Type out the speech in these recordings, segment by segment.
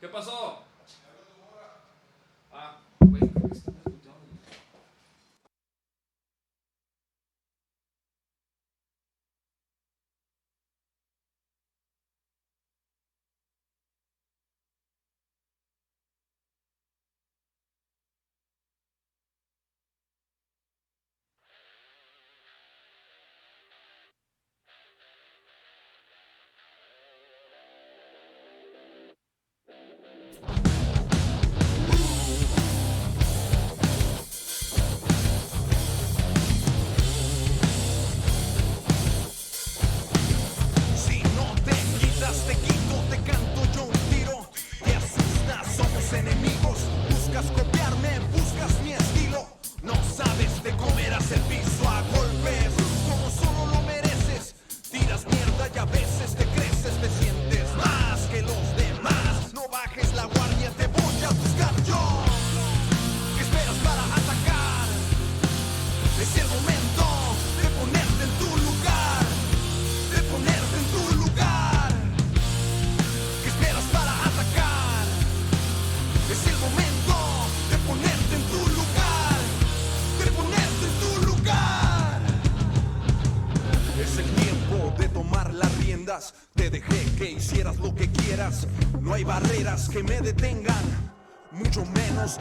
¿Qué pasó? Que me detengan. Mucho menos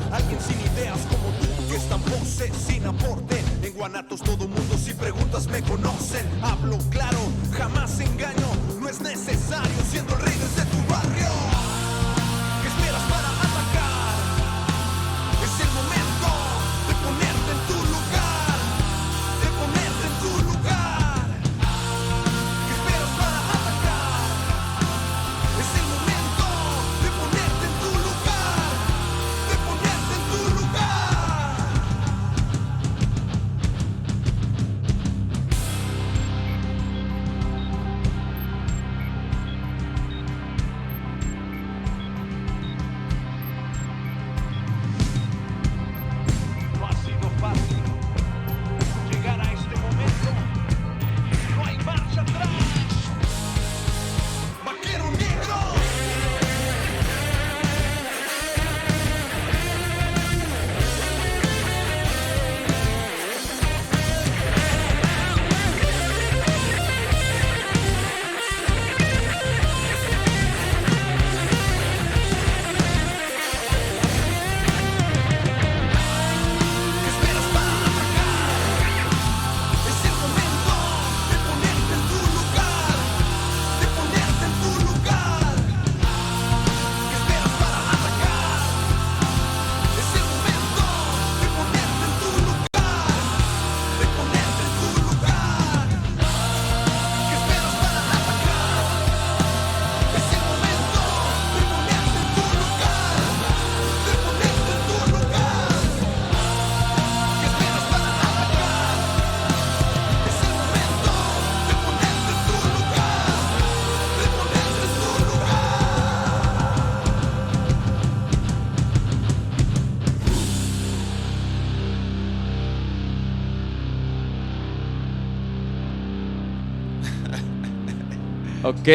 Ok,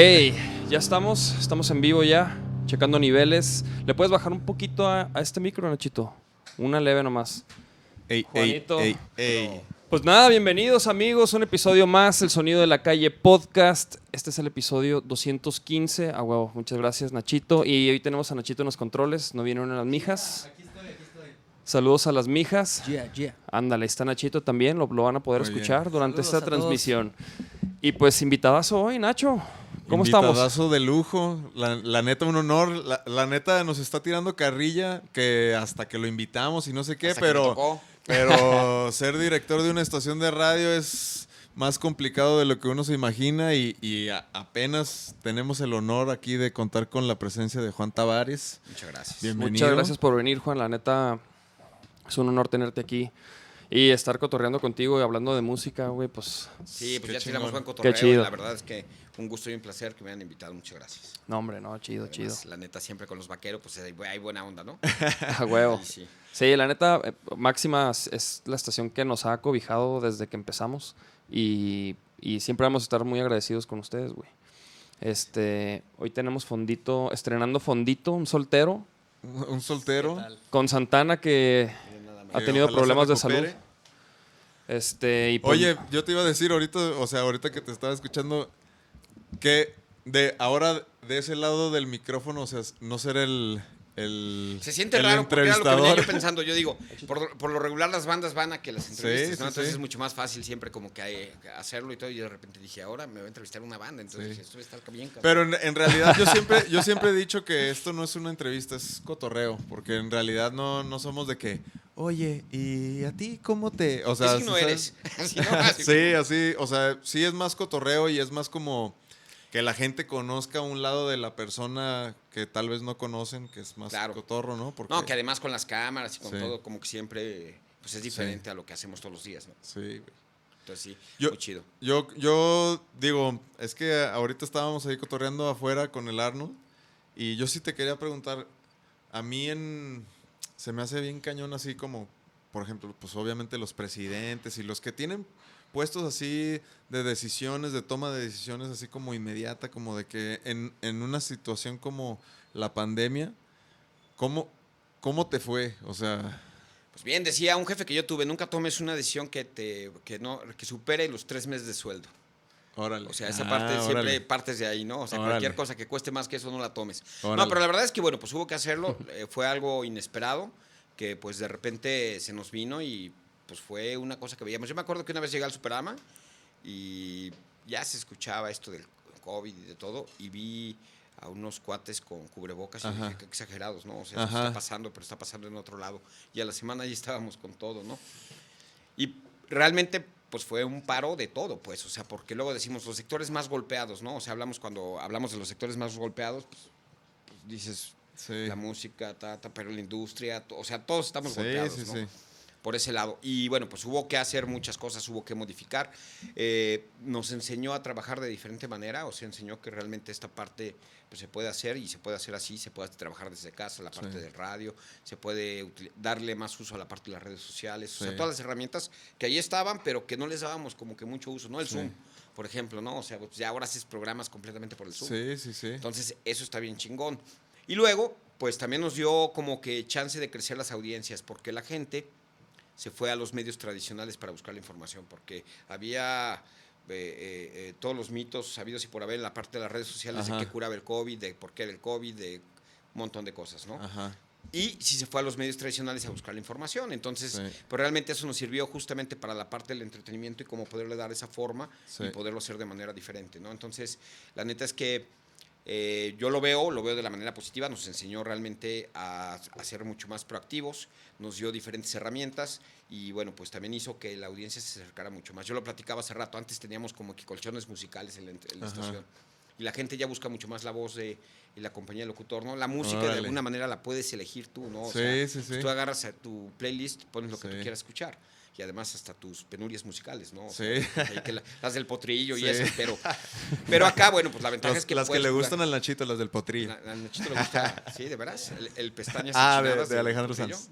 ya estamos, estamos en vivo ya, checando niveles. ¿Le puedes bajar un poquito a, a este micro, Nachito? Una leve nomás. Ey, Juanito. ey, ey, ey. Pues nada, bienvenidos amigos, un episodio más, El Sonido de la Calle Podcast. Este es el episodio 215. A huevo, muchas gracias Nachito. Y hoy tenemos a Nachito en los controles, no vienen las mijas. Saludos a las mijas. Yeah, yeah. Ándale, está Nachito también, lo, lo van a poder Muy bien. escuchar durante Saludos esta transmisión. Y pues invitadazo hoy, Nacho. ¿Cómo estamos? De lujo. La, la neta, un honor. La, la neta nos está tirando carrilla que hasta que lo invitamos y no sé qué, Hasta pero, pero ser director de una estación de radio es más complicado de lo que uno se imagina y, y a- apenas tenemos el honor aquí de contar con la presencia de Juan Tavares. Muchas gracias. Bienvenido. Muchas gracias por venir, Juan. La neta, es un honor tenerte aquí. Y estar cotorreando contigo y hablando de música, güey, pues... Sí, pues Qué ya tiramos buen cotorreo. Qué chido. La verdad es que un gusto y un placer que me hayan invitado. Muchas gracias. No, hombre, no, chido, chido. La neta, siempre con los vaqueros, pues hay, hay buena onda, ¿no? A huevo. Sí. Sí, la neta, eh, Máxima es- la estación que nos ha cobijado desde que empezamos y, y siempre vamos a estar muy agradecidos con ustedes, güey. Este, hoy tenemos Fondito, estrenando Fondito, un soltero, Un soltero. con Santana que ha tenido ojalá problemas de salud. Este, y pues- Oye, yo te iba a decir ahorita, o sea, ahorita que te estaba escuchando, que de ahora de ese lado del micrófono, o sea, no ser el, el Se siente el raro porque era lo que venía yo pensando. Yo digo, por, por lo regular las bandas van a que las entrevistas, Sí, ¿no? Entonces sí. es mucho más fácil siempre como que eh, hacerlo y todo. Y de repente dije, ahora me va a entrevistar una banda. Entonces dije, esto va a estar bien. cabrón. Pero en, en realidad yo siempre, yo siempre he dicho que esto no es una entrevista, es cotorreo, porque en realidad no, no somos de que, oye, ¿y a ti cómo te...? O sea, ¿Qué signo ¿sabes? eres? Así, ¿no? Así Sí, así, o sea, sí es más cotorreo y es más como que la gente conozca un lado de la persona que tal vez no conocen, que es más Claro. cotorro, ¿no? Porque, No, que además con las cámaras y con Sí. todo, como que siempre pues es diferente a lo que hacemos todos los días, ¿no? Sí, güey. Entonces sí, Yo- muy chido. Yo, yo digo, es que ahorita estábamos ahí cotorreando afuera con el Arnold y yo sí te quería preguntar, a mí en, se me hace bien cañón así como, por ejemplo, pues obviamente los presidentes y los que tienen puestos así de decisiones, de toma de decisiones así como inmediata, como de que en, en una situación como la pandemia, ¿cómo, ¿cómo te fue? O sea, Pues bien, decía un jefe que yo tuve, nunca tomes una decisión que te que no que supere los tres meses de sueldo. órale. O sea, esa Ah, parte siempre órale. partes de ahí, ¿no? O sea, Órale. cualquier cosa que cueste más que eso no la tomes. Órale. No, pero la verdad es que, bueno, pues hubo que hacerlo. eh, fue algo inesperado que, pues, de repente se nos vino y, pues, fue una cosa que veíamos. Yo me acuerdo que una vez llegué al Superama y ya se escuchaba esto del COVID y de todo y vi a unos cuates con cubrebocas y dije, qué exagerados, ¿no? O sea, está pasando, pero está pasando en otro lado. Y a la semana ya estábamos con todo, ¿no? Y realmente, pues fue un paro de todo, pues, o sea, porque luego decimos los sectores más golpeados, ¿no? O sea, hablamos cuando hablamos de los sectores más golpeados, pues, pues, dices Sí. la música, ta, ta, pero la industria, o sea, todos estamos Sí, golpeados, sí, ¿no? Por ese lado. Y bueno, pues hubo que hacer muchas cosas, hubo que modificar. Eh, nos enseñó a trabajar de diferente manera, o sea, enseñó que realmente esta parte pues, se puede hacer y se puede hacer así, se puede trabajar desde casa, la parte Sí. del radio, se puede darle más uso a la parte de las redes sociales, o sea, todas las herramientas que ahí estaban, pero que no les dábamos como que mucho uso, ¿no? El Sí. Zoom, por ejemplo, ¿no? O sea, pues ya ahora haces programas completamente por el Zoom. Sí, sí, sí. Entonces, eso está bien chingón. Y luego, pues también nos dio como que chance de crecer las audiencias, porque la gente se fue a los medios tradicionales para buscar la información, porque había eh, eh, eh, todos los mitos sabidos y por haber en la parte de las redes sociales Ajá. de qué curaba el COVID, de por qué era el COVID, de un montón de cosas, ¿no? Ajá. Y si se fue a los medios tradicionales a buscar la información. Entonces, Sí. pues realmente eso nos sirvió justamente para la parte del entretenimiento y cómo poderle dar esa forma Sí. y poderlo hacer de manera diferente, ¿no? Entonces, la neta es que eh, yo lo veo, lo veo de la manera positiva, nos enseñó realmente a, a ser mucho más proactivos, nos dio diferentes herramientas y bueno, pues también hizo que la audiencia se acercara mucho más. Yo lo platicaba hace rato, antes teníamos como que colchones musicales en la, en la estación y la gente ya busca mucho más la voz de y la compañía del locutor, ¿no? La música de alguna manera la puedes elegir tú, ¿no? O Sí, sea, sí, pues sí. tú agarras a tu playlist, pones lo que tú quieras escuchar. Y además hasta tus penurias musicales, ¿no? O Sí. sea, ahí que la- las del potrillo y eso, pero, pero acá, bueno, pues la ventaja Las, es que las que le jugar. gustan al Nachito, las del potrillo. La- Al Nachito le gusta, sí, de veras, el, el pestañas Ah, de- de Alejandro. Sanz.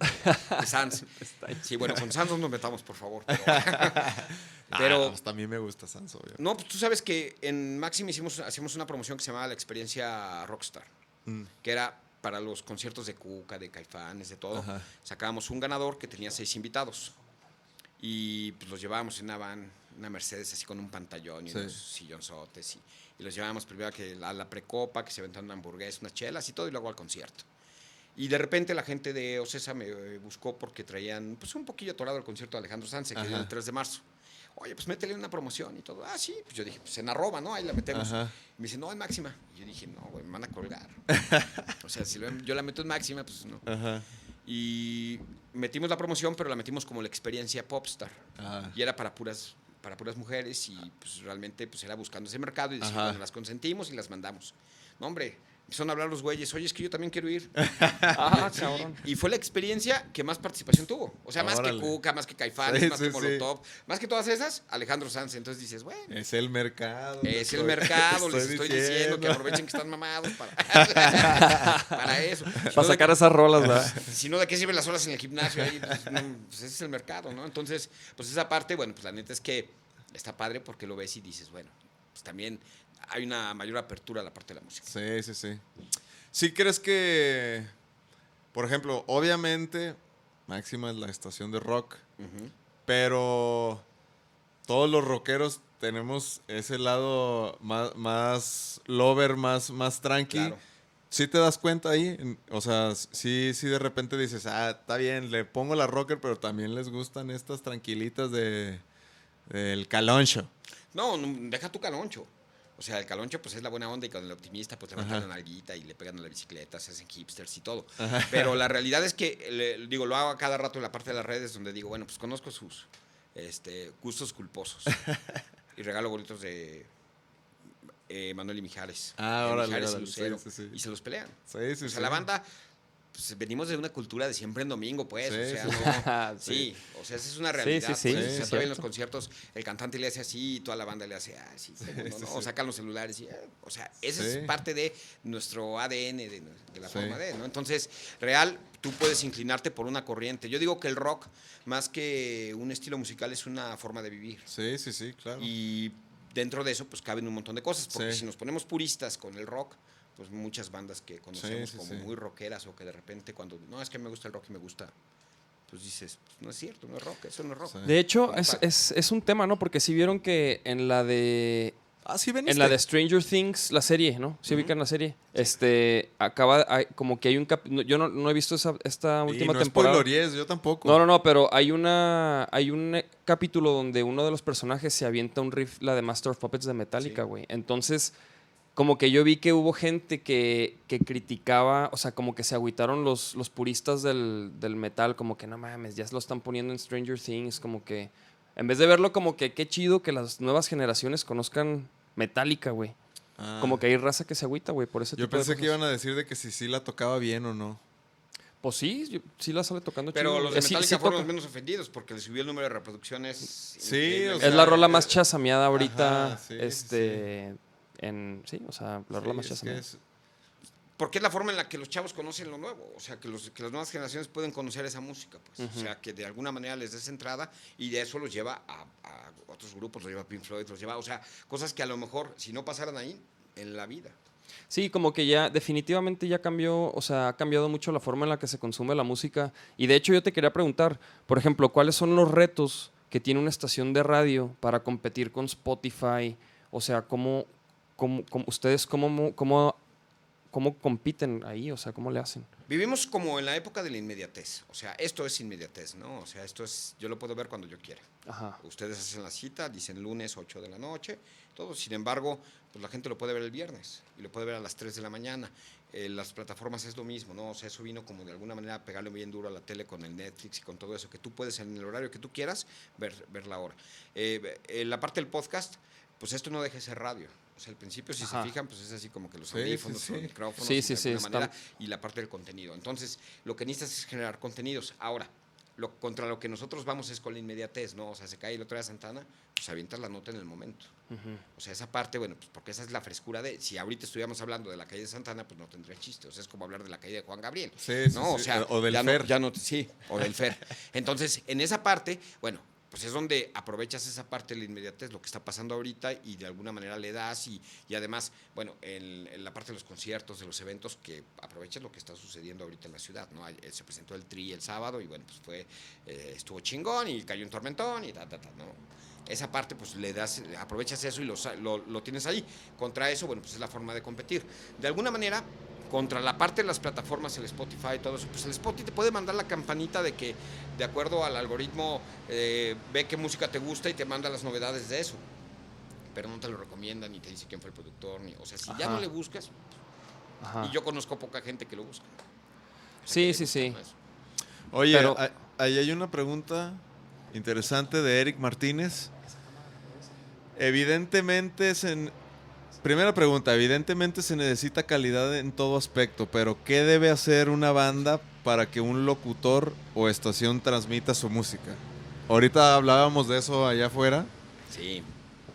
De Sanz. Sí, bueno, con Sanz no nos metamos, por favor. Pero, Ah, pero a mí me gusta Sans, obvio. no, pues tú sabes que en Maxim hicimos, hacíamos una promoción que se llamaba la experiencia Rockstar, Mm. que era para los conciertos de Cuca, de Caifanes, de todo. Ajá. Sacábamos un ganador que tenía seis invitados. Y pues los llevábamos en una van, una Mercedes así con un pantallón y Sí. unos sillonzotes. Y, y los llevábamos primero a, que, a la precopa, que se aventaban una hamburguesa, unas chelas y todo, y luego al concierto. Y de repente la gente de Ocesa me eh, buscó porque traían pues un poquillo atorado el concierto de Alejandro Sanz, que era el 3 de marzo. Oye, pues métele una promoción y todo. Ah, sí. Pues yo dije, pues en arroba, ¿no? Ahí la metemos. Ajá. Y me dice, no, en máxima. Y yo dije, no, güey, me van a colgar. o sea, si lo- yo la meto en máxima, pues no. Ajá. Y metimos la promoción, pero la metimos como la experiencia Popstar. Ah. Y era para puras, para puras mujeres y pues realmente pues era buscando ese mercado y decir, Ajá. bueno, las consentimos y las mandamos. No, hombre, empezaron a hablar los güeyes, oye, es que yo también quiero ir. Ah, cabrón. Y fue la experiencia que más participación tuvo. O sea, más que Cuca, más que Caifanes, Sí, más sí, que sí. Molotov, más que todas esas, Alejandro Sanz. Entonces dices, bueno, Es el mercado. es el estoy- mercado, les estoy diciendo que aprovechen que están mamados para, para eso. Si no, Para de- sacar esas rolas, ¿verdad? si no, ¿de qué sirven las horas en el gimnasio? Ahí, pues, no, pues ese es el mercado, ¿no? Entonces, pues esa parte, bueno, pues la neta es que está padre porque lo ves y dices, bueno, pues también hay una mayor apertura a la parte de la música. Sí, sí, sí. ¿Sí crees que, por ejemplo, obviamente, Máxima es la estación de rock, pero todos los rockeros tenemos ese lado más, más lover, más, más tranqui. Claro. ¿Sí te das cuenta ahí? O sea, sí, sí de repente dices, ah, está bien, le pongo la rocker, pero también les gustan estas tranquilitas de del caloncho. No, deja tu caloncho. O sea, el caloncho pues es la buena onda y con el optimista pues levantan Ajá. la nalguita y le pegan a la bicicleta, se hacen hipsters y todo. Pero la realidad es que, le- digo, lo hago a cada rato en la parte de las redes donde digo, bueno, pues conozco sus este, gustos culposos. y regalo bolitos de eh, Manuel y Mijares. Ah, Eh, órale, Mijares y órale, Lucero. sí, sí. Y se los pelean. Sí, sí, o sea, la banda, pues, venimos de una cultura de siempre en domingo, pues. Sí, o sea, sí. no- Sí. o sea, esa es una realidad. sí, sí, pues, sí, o sea, es todavía en los cierto. conciertos el cantante le hace así y toda la banda le hace así. O sacan los celulares y, eh, o sea, esa es parte de nuestro ADN, de, de la forma de, ¿no? Entonces, real, tú puedes inclinarte por una corriente. Yo digo que el rock, más que un estilo musical, es una forma de vivir. Sí, sí, sí, claro. Y dentro de eso, pues caben un montón de cosas. Porque Sí. si nos ponemos puristas con el rock, pues muchas bandas que conocemos sí, como sí. muy rockeras o que de repente cuando, no, es que me gusta el rock y me gusta, pues dices, pues, no es cierto, no es rock, eso no es rock. Sí. De hecho, es, es- es un tema, ¿no? Porque si vieron que en la de Ah, sí, En la de Stranger Things, la serie, ¿no? ¿Sí Ujú. ubican la serie? Este, acaba, hay- como que hay un cap- Yo no, no he visto esa, esta Y última no temporada. spoileries, yo tampoco. No, no, no, pero hay una hay un eh, capítulo donde uno de los personajes se avienta un riff, la de Master of Puppets de Metallica, Sí. güey. Entonces, como que yo vi que hubo gente que, que criticaba, o sea, como que se agüitaron los, los puristas del, del metal, como que no mames, ya se lo están poniendo en Stranger Things, como que en vez de verlo como que qué chido que las nuevas generaciones conozcan Metallica, güey. Ah. Como que hay raza que se agüita, güey, por ese Yo tipo de pensé que cosas. iban a decir de que si sí la tocaba bien o no. Pues sí, yo- sí la sale tocando Pero chido. los de Eh, sí- Metallica sí fueron toca. los menos ofendidos porque le subió el número de reproducciones. Sí, increíble. o sea, Es la rola más eh, chasameada ahorita. ajá, sí, sí, este. En, sí, o sea, la rola Sí, más es que chasameada. es- Porque es la forma en la que los chavos conocen lo nuevo. O sea, que, los, que las nuevas generaciones pueden conocer esa música. Pues. O sea, que de alguna manera les des entrada y de eso los lleva a, a otros grupos, los lleva a Pink Floyd, los lleva. O sea, cosas que a lo mejor, si no pasaran ahí, en la vida. Sí, como que ya definitivamente ya cambió, o sea, ha cambiado mucho la forma en la que se consume la música. Y de hecho yo te quería preguntar, por ejemplo, ¿cuáles son los retos que tiene una estación de radio para competir con Spotify? O sea, ¿cómo, cómo, cómo- ustedes cómo, cómo, cómo compiten ahí? O sea, ¿cómo le hacen? Vivimos como en la época de la inmediatez. O sea, esto es inmediatez, ¿no? O sea, esto es, yo lo puedo ver cuando yo quiera. Ajá. Ustedes hacen la cita, dicen lunes 8 de la noche, todo. Sin embargo, pues la gente lo puede ver el viernes y lo puede ver a las 3 de la mañana. Eh, las plataformas es lo mismo, ¿no? O sea, eso vino como de alguna manera a pegarle bien duro a la tele con el Netflix y con todo eso, que tú puedes en el horario que tú quieras ver, ver la hora. Eh, eh, la parte del podcast, pues esto no deja de ser radio. O sea, al principio, si Ajá. se fijan, pues es así como que los Sí, audífonos, sí. los micrófonos, Sí, y sí, de sí, alguna manera, y la parte del contenido. Entonces, lo que necesitas es generar contenidos. Ahora, lo, contra lo que nosotros vamos es con la inmediatez, ¿no? O sea, se cae el otro día Santana, pues avientas la nota en el momento. O sea, esa parte, bueno, pues porque esa es la frescura de. Si ahorita estuviéramos hablando de la calle de Santana, pues no tendría chiste. O sea, es como hablar de la calle de Juan Gabriel. Sí, sí, ¿no? O sí, o del ya Fer. No, ya no, sí, o del Fer. Entonces, en esa parte, bueno, pues es donde aprovechas esa parte de la inmediatez, lo que está pasando ahorita, y de alguna manera le das. Y, y además, bueno, en, la parte de los conciertos, de los eventos, que aprovechas lo que está sucediendo ahorita en la ciudad, ¿no? Eh, Se presentó el Tri el sábado, y bueno, pues fue, eh, estuvo chingón, y cayó un tormentón, y ta, ta, ta, ¿no? esa parte pues le das, aprovechas eso y lo, lo, lo tienes ahí. Contra eso, bueno, pues es la forma de competir. De alguna manera, contra la parte de las plataformas, el Spotify y todo eso, pues el Spotify te puede mandar la campanita de que, de acuerdo al algoritmo, eh, ve qué música te gusta y te manda las novedades de eso. Pero no te lo recomienda ni te dice quién fue el productor. Ni, o sea, si ya no le buscas, Ajá. y yo conozco poca gente que lo busca. Sí, sí, sí. Oye, Pero- ahí hay una pregunta interesante de Eric Martínez. Evidentemente se... Primera pregunta, evidentemente se necesita calidad en todo aspecto, pero ¿qué debe hacer una banda para que un locutor o estación transmita su música? Ahorita hablábamos de eso allá afuera, Sí.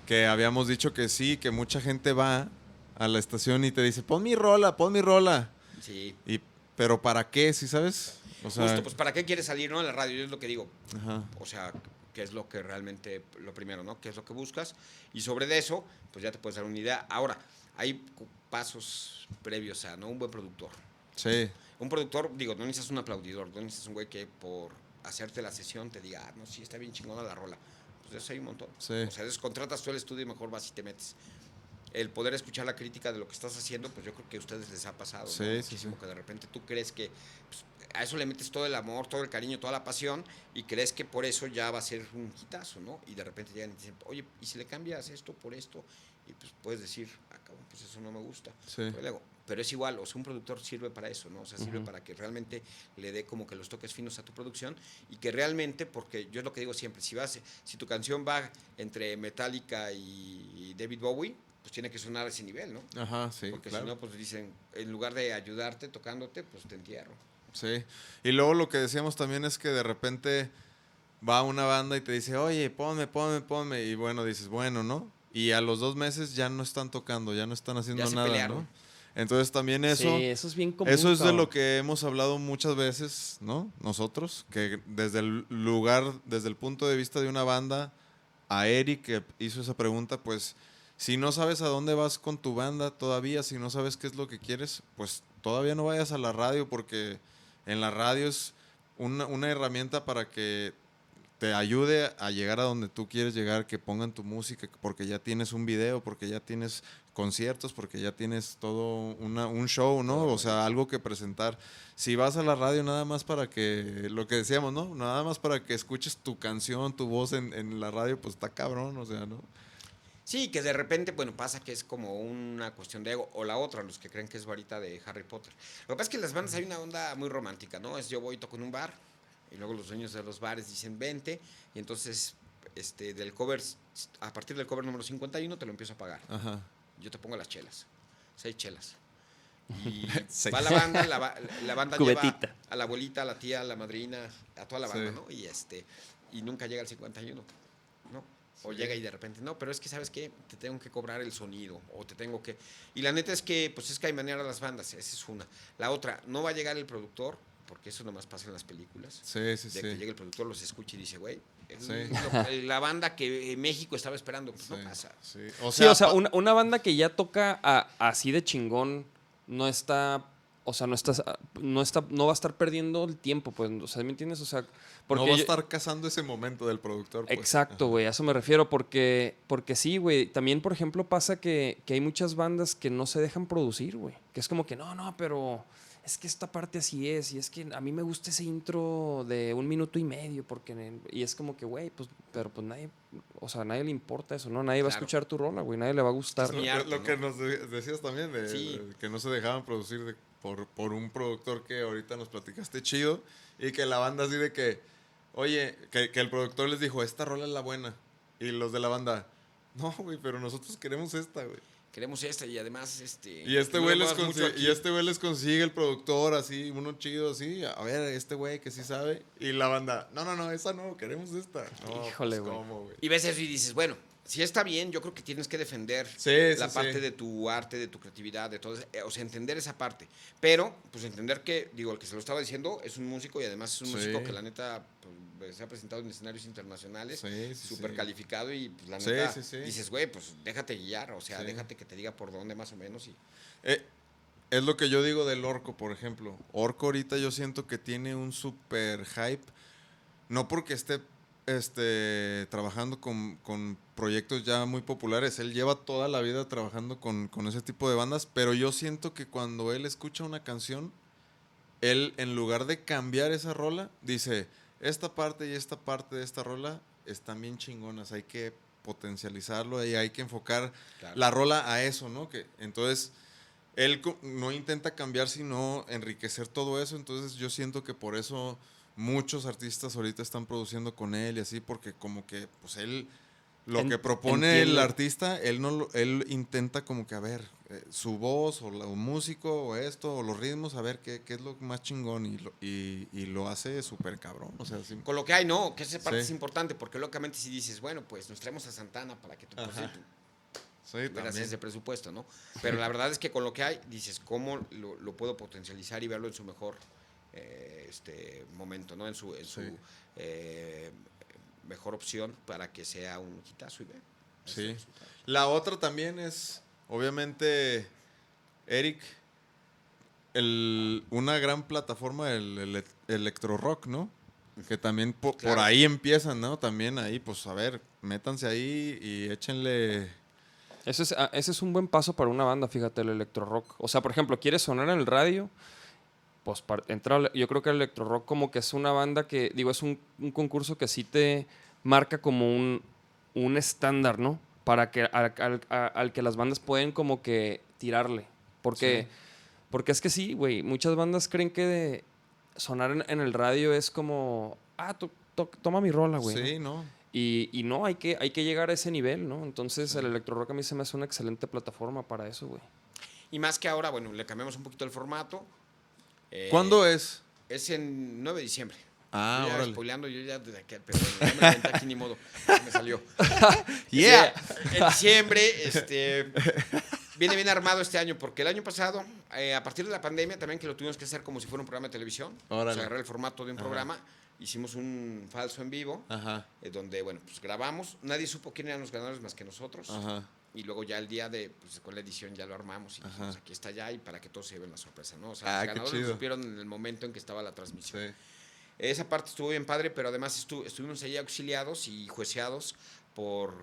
que habíamos dicho que sí, que mucha gente va a la estación y te dice, pon mi rola, pon mi rola. Sí. Y, pero ¿para qué? ¿Sí sabes? O sea, Justo, pues ¿para qué quieres salir no? en la radio? Yo es lo que digo. ajá. O sea, que es lo que realmente, lo primero, ¿no? ¿Qué es lo que buscas? Y sobre de eso, pues ya te puedes dar una idea. Ahora, hay pasos previos a, ¿no? Un buen productor. Sí. Un productor, digo, no necesitas un aplaudidor, no necesitas un güey que por hacerte la sesión te diga, ah, no, sí, está bien chingona la rola. Pues de eso hay un montón. Sí. O sea, contratas tú el estudio y mejor vas y te metes. El poder escuchar la crítica de lo que estás haciendo, pues yo creo que a ustedes les ha pasado. ¿no? Sí, sí, Muchísimo sí. que de repente tú crees que pues, a eso le metes todo el amor, todo el cariño, toda la pasión y crees que por eso ya va a ser un hitazo, ¿no? Y de repente llegan y te dicen, oye, ¿y si le cambias esto por esto? Y pues puedes decir, ah, cabrón, pues eso no me gusta. Sí. Pero luego, pero es igual, o sea, un productor sirve para eso, ¿no? O sea, sirve para que realmente le dé como que los toques finos a tu producción y que realmente, porque yo es lo que digo siempre, si vas, si tu canción va entre Metallica y David Bowie, pues tiene que sonar a ese nivel, ¿no? Ajá, sí, porque claro. si no, pues dicen, en lugar de ayudarte tocándote, pues te entierro. Sí. Y luego lo que decíamos también es que de repente va una banda y te dice, oye, ponme, ponme, ponme. Y bueno, dices, bueno, ¿no? Y a los dos meses ya no están tocando, ya no están haciendo nada, pelearon. ¿no? Entonces también eso... sí, eso es bien común. Eso es de lo que hemos hablado muchas veces, ¿no? Nosotros, que desde el lugar, desde el punto de vista de una banda, a Eric que hizo esa pregunta, pues si no sabes a dónde vas con tu banda todavía, si no sabes qué es lo que quieres, pues todavía no vayas a la radio porque en la radio es una, herramienta para que te ayude a llegar a donde tú quieres llegar, que pongan tu música, porque ya tienes un video, porque ya tienes conciertos, porque ya tienes todo una- un show, ¿no? O sea, algo que presentar. Si vas a la radio nada más para que, lo que decíamos, ¿no? Nada más para que escuches tu canción, tu voz en, en la radio, pues está cabrón, o sea, ¿no? Sí, que de repente, bueno, pasa que es como una cuestión de ego, o la otra, los que creen que es varita de Harry Potter. Lo que pasa es que en las bandas hay una onda muy romántica, ¿no? Es yo voy y toco en un bar, y luego los dueños de los bares dicen 20, y entonces este, del cover, a partir del cover número 51 te lo empiezo a pagar. Ajá. Yo te pongo las chelas, seis chelas. Y Seis. va la banda, la, la banda lleva Cubetita. a la abuelita, a la tía, a la madrina, a toda la banda, Sí. ¿no? Y este y nunca llega al 51, O llega y de repente, no, pero es que sabes qué, te tengo que cobrar el sonido o te tengo que y la neta es que pues es que hay manera a las bandas, esa es una. La otra, no va a llegar el productor porque eso nomás pasa en las películas. Sí, sí, De que sí. llegue el productor, los escucha y dice, güey, es Sí. la banda que eh, México estaba esperando, pues Sí, no pasa. sí. O Sí, o sea, una, una banda que ya toca a- así de chingón no está, o sea, no está, no está, no va a estar perdiendo el tiempo, pues, o sea, ¿me entiendes? O sea, porque no va a yo- estar cazando ese momento del productor. pues. Exacto, güey, a eso me refiero, porque, porque sí, güey, también, por ejemplo, pasa que, que hay muchas bandas que no se dejan producir, güey, que es como que, no, no, pero es que esta parte así es, y es que a mí me gusta ese intro de un minuto y medio, porque, y es como que, güey, pues, pero pues nadie, o sea, a nadie le importa eso, ¿no? Nadie va a escuchar tu rola, güey, nadie le va a gustar. Es Lo, harto, lo ¿no? que nos de- decías también, de, Sí. de que no se dejaban producir de- por, por un productor que ahorita nos platicaste chido y que la banda así de que, oye, que, que el productor les dijo, esta rola es la buena. Y los de la banda, no, güey, pero nosotros queremos esta, güey. Queremos esta y además este Y este no güey le les, muevas mucho consi- aquí. y este güey les consigue el productor así, uno chido así, a ver, este güey que sí sabe. Y la banda, no, no, no, esa no, queremos esta. No, Híjole, pues, güey. ¿cómo, güey? Y ves eso y dices, bueno, si está bien, yo creo que tienes que defender Sí, la sí, parte sí. de tu arte, de tu creatividad, de todo, eso, eh, o sea, entender esa parte. Pero, pues entender que, digo, el que se lo estaba diciendo es un músico y además es un músico que la neta pues, se ha presentado en escenarios internacionales, Sí, sí, súper calificado y pues la neta sí, sí. dices, güey, pues déjate guiar, o sea, déjate que te diga por dónde más o menos y Eh, es lo que yo digo del Orco, por ejemplo. Orco ahorita yo siento que tiene un super hype. No porque esté este, trabajando con, con proyectos ya muy populares. Él lleva toda la vida trabajando con, con ese tipo de bandas. Pero yo siento que cuando él escucha una canción, él en lugar de cambiar esa rola, dice, esta parte y esta parte de esta rola están bien chingonas. Hay que potencializarlo y hay que enfocar Claro. la rola a eso, ¿no? Que entonces él no intenta cambiar, sino enriquecer todo eso. Entonces yo siento que por eso muchos artistas ahorita están produciendo con él y así, porque como que, pues él, lo En- que propone el artista, él no lo- él intenta como que a ver eh, su voz o la- o músico o esto o los ritmos, a ver qué, qué es lo más chingón y lo, y, y lo hace súper cabrón. O sea, sí. con lo que hay, no, que esa parte Sí. es importante, porque lógicamente si dices, bueno, pues nos traemos a Santana para que tú sí, gracias de presupuesto, ¿no? Pero la verdad es que con lo que hay, dices, ¿cómo lo, lo puedo potencializar y verlo en su mejor eh, este momento, ¿no? En su, en su Sí. eh, mejor opción para que sea un hitazo y ve. Sí. La otra también es, obviamente, Eric, el, una gran plataforma del ele- electro rock, ¿no? Que también po- Claro. por ahí empiezan, ¿no? También ahí, pues a ver, métanse ahí y échenle. Ese es, ah, ese es un buen paso para una banda, fíjate, el electro rock. O sea, por ejemplo, quieres sonar en el radio, pues entra, yo creo que el electro rock como que es una banda que, digo, es un, un concurso que sí te marca como un, un estándar, ¿no? Para que al, al- al que las bandas pueden como que tirarle. Porque, porque es que sí, güey, muchas bandas creen que de sonar en, en el radio es como, ah, to- to- toma mi rola, güey. sí, ¿no? Y, y no, hay que, hay que llegar a ese nivel, ¿no? Entonces el electro rock a mí se me hace una excelente plataforma para eso, güey. Y más que ahora, bueno, le cambiamos un poquito el formato. Eh, ¿Cuándo es? Es en 9 de diciembre. Ah, Yo ya spoileando, yo ya desde aquí, pero ya me aventé aquí ni modo, me salió. Yeah. En diciembre, este, viene bien armado este año, porque el año pasado, eh, a partir de la pandemia, también que lo tuvimos que hacer como si fuera un programa de televisión, Órale. o sea, agarrar el formato de un Ajá. programa, hicimos un falso en vivo, Ajá, eh, donde, bueno, pues grabamos, nadie supo quién eran los ganadores más que nosotros, ajá. Y luego ya el día de, pues con la edición ya lo armamos, y dijimos, aquí está ya, y para que todos se lleven la sorpresa, ¿no? O sea, Ah, los ganadores lo supieron en el momento en que estaba la transmisión. Sí. Esa parte estuvo bien padre, pero además estu- estuvimos ahí auxiliados y jueceados por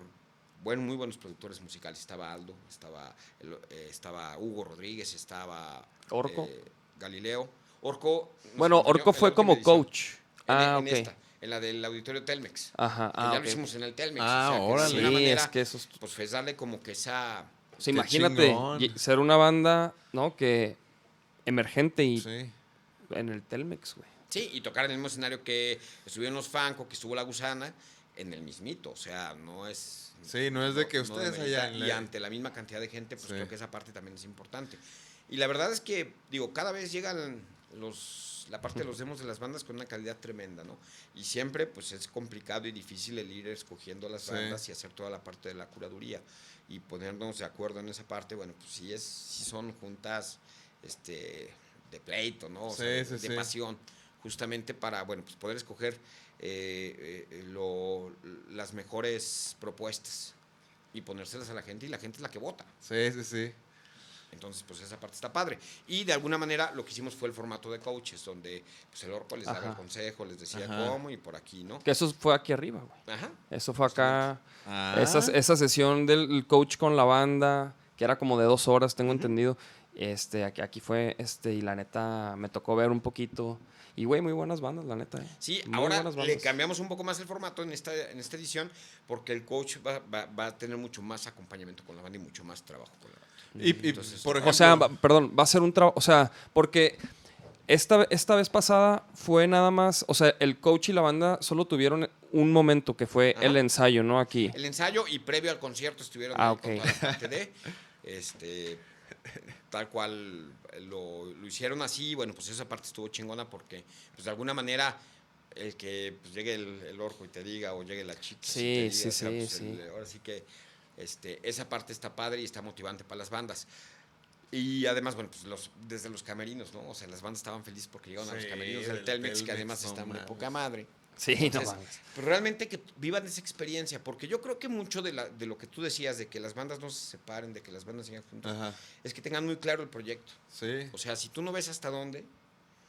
bueno, muy buenos productores musicales. Estaba Aldo, estaba, el- eh, estaba Hugo Rodríguez, estaba Orco. eh, Galileo. Orco. Bueno, Orco fue como coach. En, Ah, en ok. esta, en la del auditorio Telmex. Ajá, que ah, ya lo hicimos en el Telmex. Ah, o sea, que de órale. manera, es que eso es... Pues fue darle como que esa. O sea, imagínate chingón. ser una banda, ¿no? Que emergente y Sí. en el Telmex, güey. Sí, y tocar en el mismo escenario que estuvieron los Fanco, que estuvo la Gusana, en el mismito. O sea, no es. Sí, no es de que ustedes allá Y la- ante la misma cantidad de gente, pues Sí. creo que esa parte también es importante. Y la verdad es que, digo, cada vez llegan los, la parte de los demos de las bandas con una calidad tremenda, ¿no? Y siempre, pues es complicado y difícil el ir escogiendo las Sí. bandas y hacer toda la parte de la curaduría y ponernos de acuerdo en esa parte. Bueno, pues sí, es, sí son juntas este, de pleito, ¿no? O Sí, sea, sí, de pasión, justamente para, bueno, pues poder escoger eh, eh, lo- las mejores propuestas y ponérselas a la gente y la gente es la que vota. Sí, sí, sí. Entonces, pues esa parte está padre. Y de alguna manera lo que hicimos fue el formato de coaches, donde pues, el orco les daba el Ajá. consejo, les decía Ajá. cómo y por aquí, ¿no? Que eso fue aquí arriba, güey. Ajá. Eso fue acá. Ah. Esa, esa sesión del coach con la banda, que era como de dos horas, tengo entendido. Este, aquí, aquí fue, este, y la neta me tocó ver un poquito. Y güey, muy buenas bandas, la neta. eh. Sí, Muy ahora le cambiamos un poco más el formato en esta, en esta edición porque el coach va, va- va a tener mucho más acompañamiento con la banda y mucho más trabajo con la banda. Y, y, Entonces, por ejemplo, O sea, va- perdón, va a ser un trabajo, o sea, porque esta, esta vez pasada fue nada más, o sea, el coach y la banda solo tuvieron un momento que fue Ajá. el ensayo, ¿no? Aquí. El ensayo y previo al concierto estuvieron Ah, ahí con toda la parte de, este, tal cual lo, lo hicieron así, bueno, pues esa parte estuvo chingona porque, pues de alguna manera, el que pues, llegue el, el orco y te diga, o llegue la chica y Sí, te diga, sí, o sea, sí, pues, sí. el- ahora sí que este, esa parte está padre y está motivante para las bandas. Y además, bueno, pues los, desde los camerinos, ¿no? O sea, las bandas estaban felices porque llegaron a los camerinos del Telmex, que además de mames. poca madre. Sí, no Entonces, mames. pues realmente que vivan esa experiencia, porque yo creo que mucho de, la, de lo que tú decías, de que las bandas no se separen, de que las bandas sigan juntas, Ajá. es que tengan muy claro el proyecto. Sí. O sea, si tú no ves hasta dónde,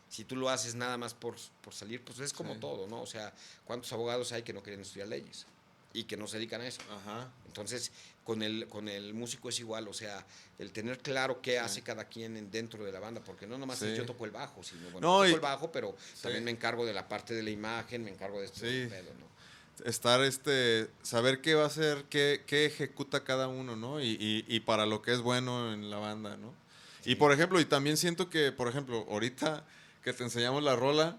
si tú lo haces nada más por, por salir, pues es como Sí. todo, ¿no? O sea, ¿cuántos abogados hay que no quieren estudiar leyes y que no se dedican a eso? Ajá. Entonces, con el, con el músico es igual, o sea, el tener claro qué hace cada quien en- dentro de la banda, porque no nomás es Sí. yo toco el bajo, sino bueno, No, toco el bajo, pero Sí. también me encargo de la parte de la imagen, me encargo de este Sí. pedo, ¿no? Estar, este, saber qué va a hacer, qué, qué ejecuta cada uno, ¿no? Y, y, y para lo que es bueno en la banda, ¿no? Y por ejemplo, y también siento que, por ejemplo, ahorita que te enseñamos la rola,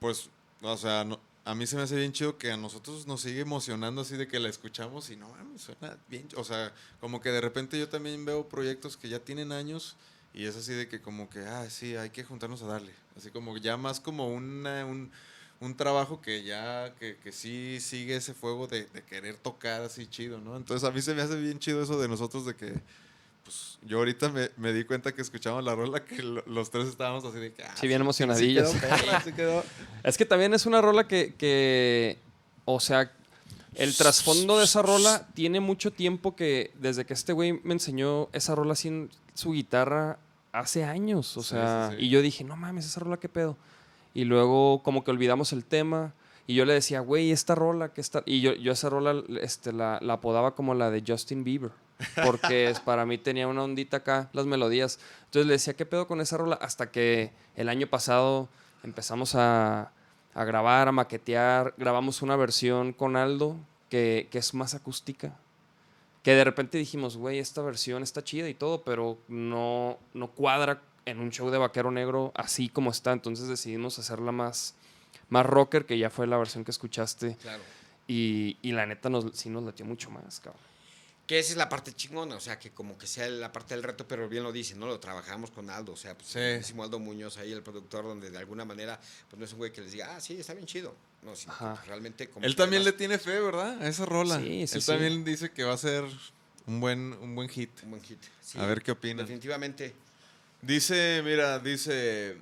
pues, o sea, no- a mí se me hace bien chido que a nosotros nos sigue emocionando así de que la escuchamos y no, mames, suena bien, o sea, como que de repente yo también veo proyectos que ya tienen años y es así de que como que, ah, sí, hay que juntarnos a darle, así como ya más como un, un trabajo que ya, que, que sí sigue ese fuego de, de querer tocar así chido, ¿no? Entonces a mí se me hace bien chido eso de nosotros de que, pues yo ahorita me, me di cuenta que escuchamos la rola que lo- los tres estábamos así de que, ah, Sí, bien sí emocionadillos. quedó perra, sí quedó. Es que también es una rola que, que, O sea, el trasfondo de esa rola tiene mucho tiempo que, desde que este güey me enseñó esa rola en su guitarra, hace años. O sea, y yo dije, no mames, esa rola, ¿qué pedo? Y luego como que olvidamos el tema. Y yo le decía, güey, esta rola, que está... Y yo, yo esa rola este, la, la apodaba como la de Justin Bieber. Porque es, para mí tenía una ondita acá, las melodías. Entonces le decía, ¿qué pedo con esa rola? Hasta que el año pasado empezamos a, a grabar, a maquetear. Grabamos una versión con Aldo que, que es más acústica. Que de repente dijimos, güey, esta versión está chida y todo, pero no, no cuadra en un show de Vaquero Negro así como está. Entonces decidimos hacerla más, más rocker, que ya fue la versión que escuchaste. Claro. Y, y la neta nos, sí nos latió mucho más, cabrón. Que esa es la parte chingona, o sea, que como que sea la parte del reto, pero bien lo dice, ¿no? Lo trabajamos con Aldo, o sea, pues Sí. Aldo Muñoz ahí, el productor, donde de alguna manera, pues no es un güey que les diga, ah, sí, está bien chido. No, sino que, pues, realmente como Él también le tiene fe, ¿verdad? A esa rola. Sí, sí, Él también dice que va a ser un buen, un buen hit. Un buen hit. A ver qué opinan. Definitivamente. Dice, mira, dice.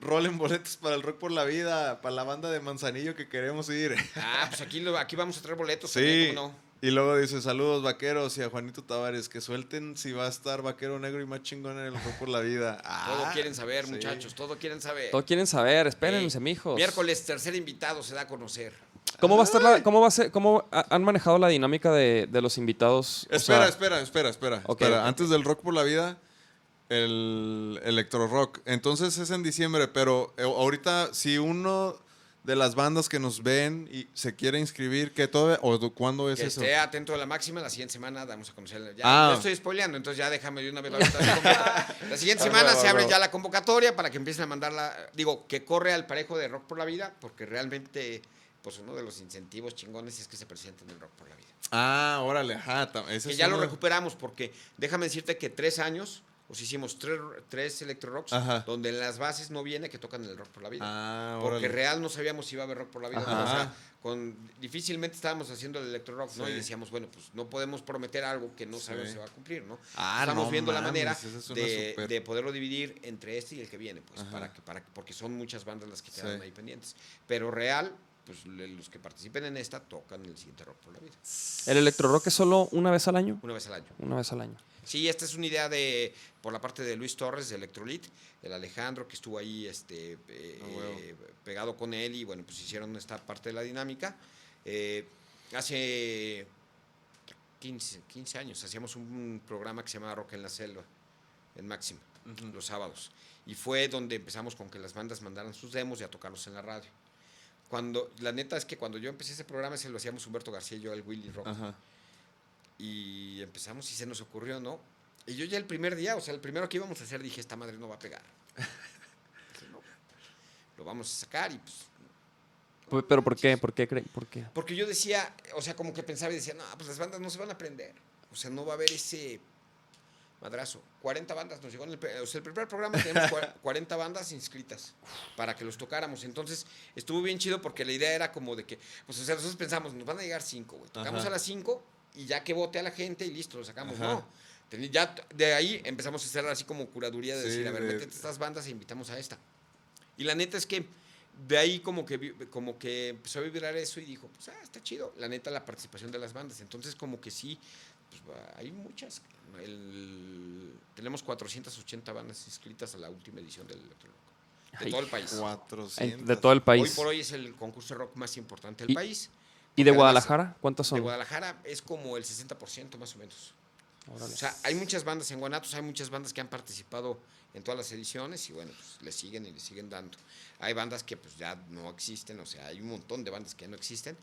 Rolen boletos para el Rock por la Vida, para la banda de Manzanillo que queremos ir. Ah, pues aquí, lo, aquí vamos a traer boletos. Sí. también, ¿cómo no? Y luego dice, saludos vaqueros y a Juanito Tavares, que suelten si va a estar vaquero negro y más chingón en el Rock por la Vida. Todo Ah, quieren saber, sí. muchachos, todo quieren saber. Todo quieren saber, espérense, Sí. mijos. Miércoles, tercer invitado se da a conocer. ¿Cómo va a estar la, cómo va a ser, cómo ha- han manejado la dinámica de, de los invitados? O Espera, sea, espera, espera, espera. Espera. Antes del Rock por la Vida, el electro rock. Entonces es en diciembre, pero eh, ahorita si uno de las bandas que nos ven y se quiere inscribir, ¿qué todo o cuándo es Que eso? esté atento a la máxima, la siguiente semana damos a conocer. Ya, Ah. ya estoy spoileando, entonces ya déjame de una vez la. La siguiente Ah, semana se abre ya la convocatoria para que empiecen a mandarla. Digo, que corre al parejo de Rock por la Vida, porque realmente, pues uno de los incentivos chingones es que se presenten en Rock por la Vida. Ah, órale, ajá. ese Que es ya lo recuperamos, porque déjame decirte que tres años. Os hicimos tres, tres electro rocks Ajá. donde en las bases no viene que tocan el rock por la vida. Ah, Porque órale. real no sabíamos si iba a haber rock por la vida. O sea, con, difícilmente estábamos haciendo el electro rock, ¿no? Y decíamos, bueno, pues no podemos prometer algo que no sabemos Sí. si va a cumplir, ¿no? Ah, Estamos no viendo la manera de, super- de poderlo dividir entre este y el que viene, pues, Ajá. para que, para que- porque son muchas bandas las que quedan Sí. ahí pendientes. Pero real, pues le- los que participen en esta tocan el siguiente rock por la vida. ¿El electro rock es solo una vez al año? Una vez al año. Una vez al año. Sí, esta es una idea de por la parte de Luis Torres de Electrolit, el Alejandro que estuvo ahí este, eh, Ah, eh, pegado con él y bueno, pues hicieron esta parte de la dinámica. Eh, hace 15, 15 años hacíamos un programa que se llamaba Rock en la Selva, en Máxima, Ujú. los sábados. Y fue donde empezamos con que las bandas mandaran sus demos y a tocarlos en la radio. Cuando, la neta es que cuando yo empecé ese programa se lo hacíamos Humberto García y yo, el Willy Rock Ajá. Y empezamos y se nos ocurrió, ¿no? Y yo ya el primer día, o sea, el primero que íbamos a hacer, dije, esta madre no va a pegar. Dije, "No, lo vamos a sacar y pues... Pu- ¿Pero por qué? ¿Por qué? ¿Por qué? Porque yo decía, o sea, como que pensaba y decía, no, pues las bandas no se van a aprender. O sea, no va a haber ese madrazo. 40 bandas nos llegó en el... O sea, el primer programa teníamos cua- 40 bandas inscritas para que los tocáramos. Entonces, estuvo bien chido porque la idea era como de que, pues, o sea, nosotros pensamos, nos van a llegar 5, güey. Tocamos Ajá. a las 5 y ya que vote a la gente y listo, lo sacamos. Ajá. No. Ya de ahí empezamos a hacer así como curaduría de Sí, decir, a ver, de- métete estas bandas e invitamos a esta. Y la neta es que de ahí como que, como que empezó a vibrar eso y dijo, pues ah, está chido, la neta la participación de las bandas. Entonces como que sí, pues hay muchas. El- tenemos 480 bandas inscritas a la última edición del Electro Rock, de Ay, todo el país. 400. De todo el Hoy país. por hoy es el concurso de rock más importante del Y- país. ¿Y de Guadalajara? ¿Cuántas De son? Guadalajara es como el 60% más o menos. O sea, hay muchas bandas en Guanatos, hay muchas bandas que han participado en todas las ediciones y bueno, pues le siguen y le siguen dando. Hay bandas que pues ya no existen, o sea, hay un montón de bandas que no existen.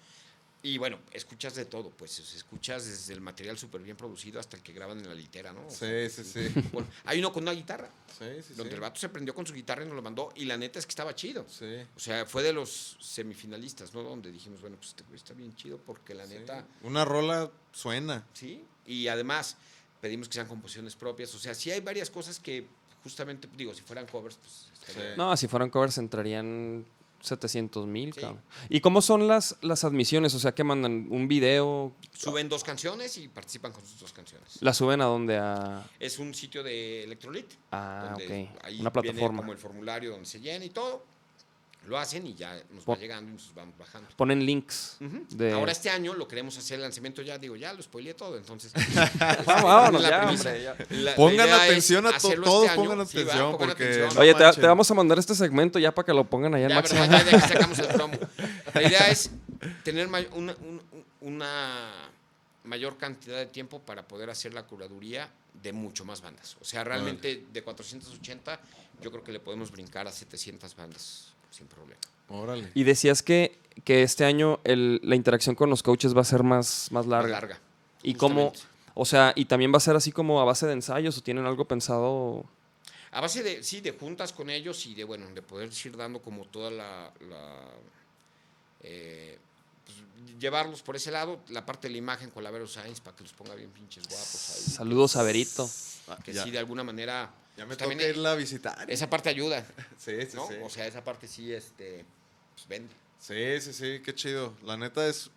Y bueno, escuchas de todo, pues escuchas desde el material súper bien producido hasta el que graban en la litera, ¿no? Sí, sí, sí. bueno, hay uno con una guitarra, Sí, sí, donde sí. el vato se prendió con su guitarra y nos lo mandó y la neta es que estaba chido. Sí. O sea, fue de los semifinalistas, ¿no? Donde dijimos, bueno, pues este güey está bien chido porque la sí. neta... Una rola suena. Sí, y además pedimos que sean composiciones propias. O sea, sí hay varias cosas que justamente, digo, si fueran covers, pues estaría- Sí. No, si fueran covers entrarían 700 mil, Sí. cabrón. ¿Y cómo son las, las admisiones? O sea, que mandan un video, Suben dos canciones y participan con sus dos canciones. la suben a dónde? A... Es un sitio de Electrolit. Ah, donde ok. ahí Una viene plataforma. como el formulario donde se llena y todo. Lo hacen y ya nos va llegando y nos vamos bajando. Ponen links. De- Ahora este año lo queremos hacer el lanzamiento ya, digo, ya lo spoileé todo, entonces. Vámonos La ya, premisa. hombre, ya. La- la Pongan atención a to- todos este pongan Sí, va, atención, pongan porque- atención. No Oye, te, vamos a mandar este segmento ya para que lo pongan allá en Ya, máximo. ¿verdad? Ya, ya que sacamos el promo. La idea es tener una mayor cantidad de tiempo para poder hacer la curaduría de mucho más bandas. O sea, realmente de 480 yo creo que le podemos brincar a 700 bandas sin problema. Órale. Y decías que, que este año el- la interacción con los coaches va a ser más, más larga. Más larga. ¿Y cómo? O sea, y también va a ser así como a base de ensayos o tienen algo pensado. A base de, sí, de juntas con ellos y de, bueno, de poder ir dando como toda la... la, eh, pues, llevarlos por ese lado, la parte de la imagen con la Vero Sainz para que los ponga bien pinches guapos ahí. Saludos a Berito. Que ya, sí, de alguna manera... ya me pues, toca irla a visitar. Esa parte ayuda, Sí, sí, ¿no? sí. O sea, esa parte sí, este, pues vende. Sí, sí, sí, qué chido. La neta es.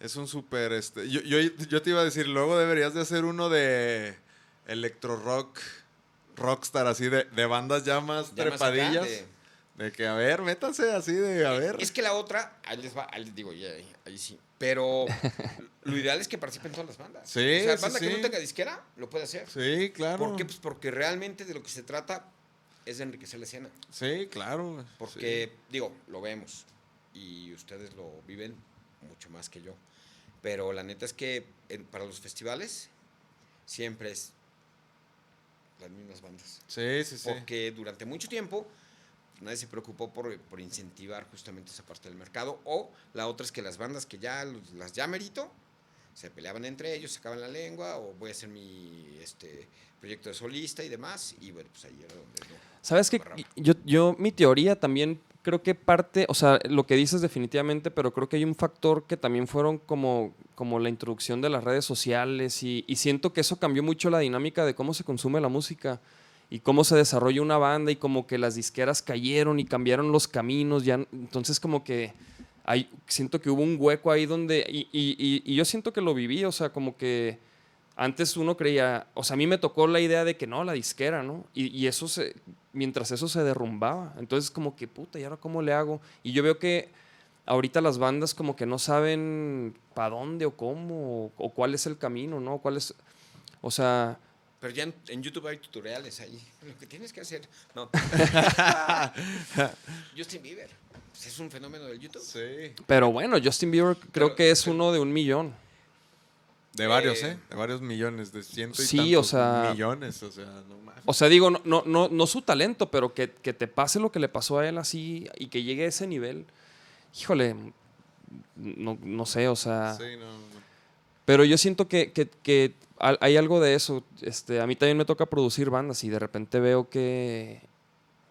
Es un súper. Este, yo, yo, yo te iba a decir, luego deberías de hacer uno de electro rock, rockstar, así de, de bandas ya más Ya más trepadillas. de- de... que, a ver, métanse así de, a ver. Es que la otra, ahí les va, ahí les digo, ya, ahí sí. Pero lo ideal es que participen todas las bandas. Sí, O sea, sí, banda que no tenga disquera, lo puede hacer. Sí, claro. ¿Por qué? Pues porque realmente de lo que se trata es de enriquecer la escena. Sí, claro. Porque, digo, lo vemos y ustedes lo viven mucho más que yo. Pero la neta es que en- para los festivales siempre es las mismas bandas. Sí, sí, sí. Porque durante mucho tiempo nadie se preocupó por, por incentivar justamente esa parte del mercado. O la otra es que las bandas que ya las ya merito se peleaban entre ellos, sacaban la lengua, o voy a hacer mi este proyecto de solista y demás. Y bueno, pues ahí era donde no. ¿Sabes qué? Yo, yo, mi teoría también creo que parte, o sea, lo que dices definitivamente, pero creo que hay un factor que también fueron como, como la introducción de las redes sociales y, y siento que eso cambió mucho la dinámica de cómo se consume la música y cómo se desarrolla una banda y como que las disqueras cayeron y cambiaron los caminos, ya, entonces como que hay, siento que hubo un hueco ahí donde, y, y- y- yo siento que lo viví, o sea, como que antes uno creía, o sea, a mí me tocó la idea de que no, la disquera, ¿no? Y, y eso se, mientras eso se derrumbaba, entonces como que puta, ¿y ahora cómo le hago? Y yo veo que ahorita las bandas como que no saben para dónde o cómo, o, o cuál es el camino, ¿no? ¿Cuál es, o sea, Pero ya en, en YouTube hay tutoriales ahí. Lo que tienes que hacer. No. Justin Bieber. pues, es un fenómeno del YouTube. Sí. pero bueno, Justin Bieber creo Pero- que es pero- uno de un millón. De varios, Eh, ¿eh? De varios millones, de ciento y Sí, tantos o sea- millones, o sea, no mames. O sea, digo, no, no, no, no su talento, pero que, que te pase lo que le pasó a él así y que llegue a ese nivel. Híjole, no, no sé, o sea. Sí, no, no. Pero yo siento que, que- que hay algo de eso. Este, a mí también me toca producir bandas y de repente veo que,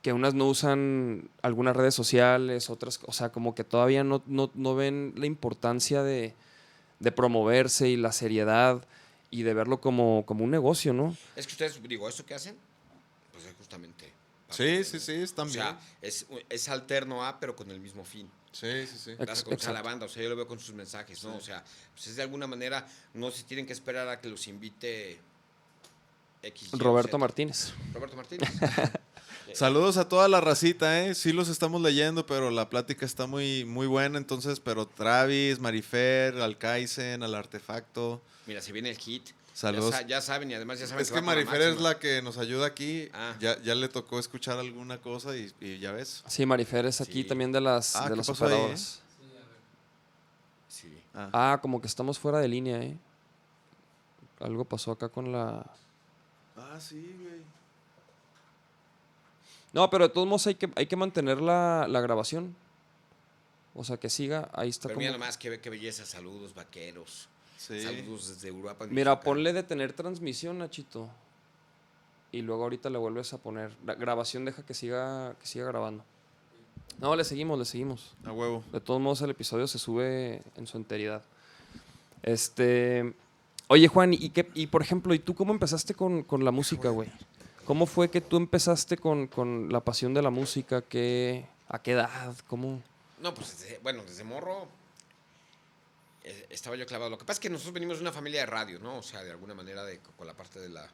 que unas no usan algunas redes sociales, otras, o sea, como que todavía no, no, no ven la importancia de, de promoverse y la seriedad y de verlo como, como un negocio, ¿no? Es que ustedes, digo, esto que hacen, pues es justamente. Sí, sí, sí, están O bien. sea, es, es alterno a, pero con el mismo fin. Sí, sí, sí. Conocer a la banda, o sea, yo lo veo con sus mensajes, ¿no? O sea, pues es de alguna manera, no se tienen que esperar a que los invite X. Roberto Z. Martínez. Roberto Martínez. Saludos a toda la racita, ¿eh? Sí los estamos leyendo, pero la plática está muy, muy buena, entonces, pero Travis, Marifer, Alcaicen, al Artefacto. Mira, se viene el hit. Saludos. Ya, sa- ya saben y además ya saben Es que con Marifer es la que nos ayuda aquí. Ah. Ya, ya le tocó escuchar alguna cosa y, y ya ves. Sí, Marifer es aquí Sí. también de las, Ah, de ¿qué las pasó ahí, eh? operadoras. Sí. Ah, Ah, como que estamos fuera de línea, ¿eh? Algo pasó acá con la... Ah, sí, güey. No, pero de todos modos hay que, hay que mantener la, la grabación. O sea, que siga, ahí está Pero como... mira nomás, qué, qué belleza. Saludos, vaqueros. Sí. Saludos desde Europa. Mira, ponle detener transmisión, Nachito. Y luego ahorita le vuelves a poner... La grabación deja que siga, que siga grabando. No, le seguimos, le seguimos. A huevo. De todos modos, el episodio se sube en su enteridad. Este. Oye, Juan, ¿y, qué, y por ejemplo, ¿y tú cómo empezaste con, con la música, güey? ¿Cómo fue que tú empezaste con, con la pasión de la música? ¿Qué, ¿A qué edad? ¿Cómo? No, pues desde- bueno, desde morro estaba yo clavado. Lo que pasa es que nosotros venimos de una familia de radio, ¿no? O sea, de alguna manera de, con la parte de la,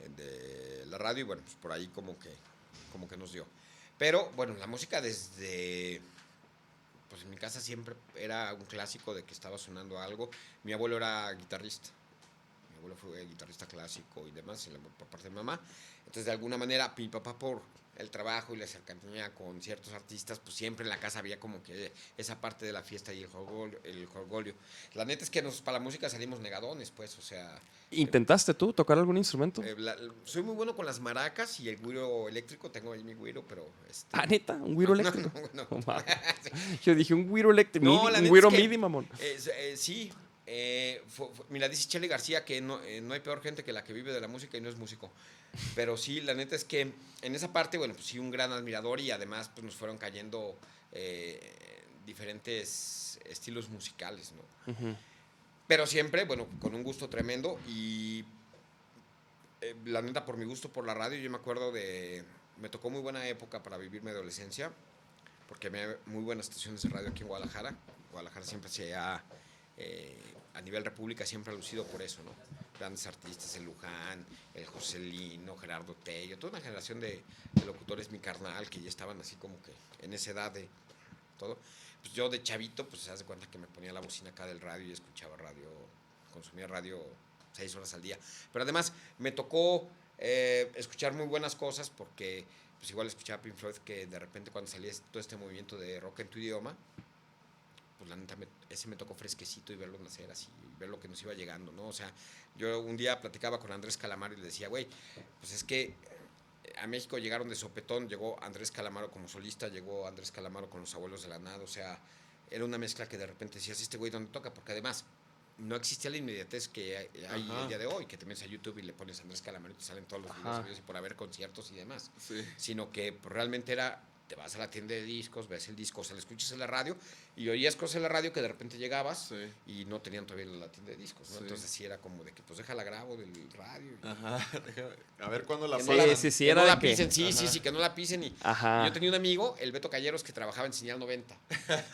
eh, de la radio y bueno, pues por ahí como que, como que nos dio. Pero bueno, la música desde, pues en mi casa siempre era un clásico de que estaba sonando algo. Mi abuelo era guitarrista. Mi abuelo fue guitarrista clásico y demás, en la- parte de mamá. Entonces, de alguna manera, mi papá por el trabajo y la cercanía con ciertos artistas, pues siempre en la casa había como que esa parte de la fiesta y el jorgolio. El jorgolio. La neta es que nos, para la música salimos negadones, pues, o sea, ¿Intentaste tú tocar algún instrumento? eh, la- soy muy bueno con las maracas y el güiro eléctrico, tengo ahí mi güiro, pero... Este, Ah, neta, un güiro eléctrico. no, no. No. Yo dije un güiro eléctrico. No, midi- un güiro es que- midi, mamón. Eh, sí, eh, fu- fu- mira, dice Chele García que no, eh, no hay peor gente que la que vive de la música y no es músico. Pero sí, la neta es que en esa parte, bueno, pues sí, un gran admirador y además pues nos fueron cayendo eh, diferentes estilos musicales, ¿no? Pero siempre, bueno, con un gusto tremendo y eh, la neta por mi gusto por la radio, yo me acuerdo de, me tocó muy buena época para vivir mi adolescencia, porque había muy buenas estaciones de radio aquí en Guadalajara. Guadalajara siempre se ha, eh, a nivel república, siempre ha lucido por eso, ¿no? Grandes artistas, el Luján, el Joselino, Gerardo Tello, toda una generación de, de locutores, mi carnal, que ya estaban así como que en esa edad de todo. Pues yo de chavito, pues se hace cuenta que me ponía la bocina acá del radio y escuchaba radio, consumía radio seis horas al día. Pero además me tocó eh, escuchar muy buenas cosas porque pues igual escuchaba Pink Floyd que de repente cuando salía todo este movimiento de rock en tu idioma, pues la neta me- ese me tocó fresquecito y verlo nacer así, y ver lo que nos iba llegando, ¿no? O sea, yo un día platicaba con Andrés Calamaro y le decía, güey, pues es que a México llegaron de sopetón, llegó Andrés Calamaro como solista, llegó Andrés Calamaro con los abuelos de la nada, o sea, era una mezcla que de repente decías, este güey, ¿dónde toca? Porque además no existía la inmediatez que hay Ajá. el día de hoy, que te metes a YouTube y le pones Andrés Calamaro y te salen todos los videos Ajá. habidos y por haber conciertos y demás Sí. sino que pues, realmente era, te vas a la tienda de discos, ves el disco, o sea, lo escuchas en la radio y oías cosas en la radio que de repente llegabas Sí. y no tenían todavía la tienda de discos, ¿no? Sí. Entonces sí era como de que pues déjala grabo del radio. y- Ajá. A ver cuándo la que Sí, no la- pasan. sí, sí, que era no la que- pisen, sí, sí, Ajá. sí, que no la pisen y Ajá. yo tenía un amigo, el Beto Calleros, que trabajaba en Señal 90.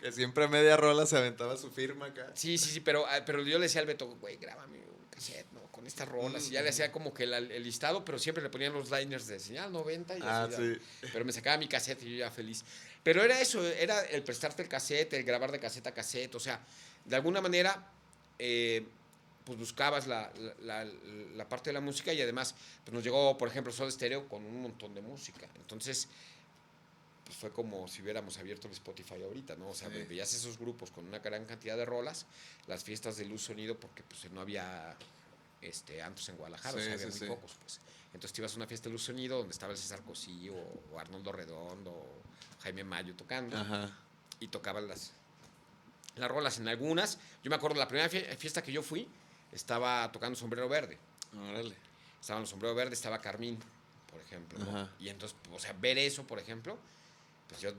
Que siempre a media rola se aventaba su firma acá. Sí, sí, sí, pero, ah, pero yo le decía al Beto, güey, grábame cassette, ¿no? Con estas rolas. Y ya le hacía como que la- el listado, pero siempre le ponían los liners de Señal 90 y Ah, así. sí. Pero me sacaba mi cassette y yo ya feliz. Pero era eso, era el prestarte el cassette, el grabar de cassette a cassette. O sea, de alguna manera, eh, pues buscabas la, la- la- la parte de la música y además pues nos llegó, por ejemplo, Soda Stereo con un montón de música. Entonces, pues fue como si hubiéramos abierto el Spotify ahorita, ¿no? O sea, Sí. veías esos grupos con una gran cantidad de rolas, las fiestas de luz sonido, porque pues no había este, antros en Guadalajara, o Sí, sea, había sí, muy pocos, pues. Entonces te ibas a una fiesta de luz sonido donde estaba el César Cosillo, o Arnoldo Redondo, o Jaime Mayo tocando, Ajá. y tocaban las, las rolas en algunas. Yo me acuerdo, la primera fie- fiesta que yo fui, estaba tocando Sombrero Verde. Órale. Estaban los Sombrero Verde, estaba Carmín, por ejemplo. Y entonces, o sea, ver eso, por ejemplo, pues yo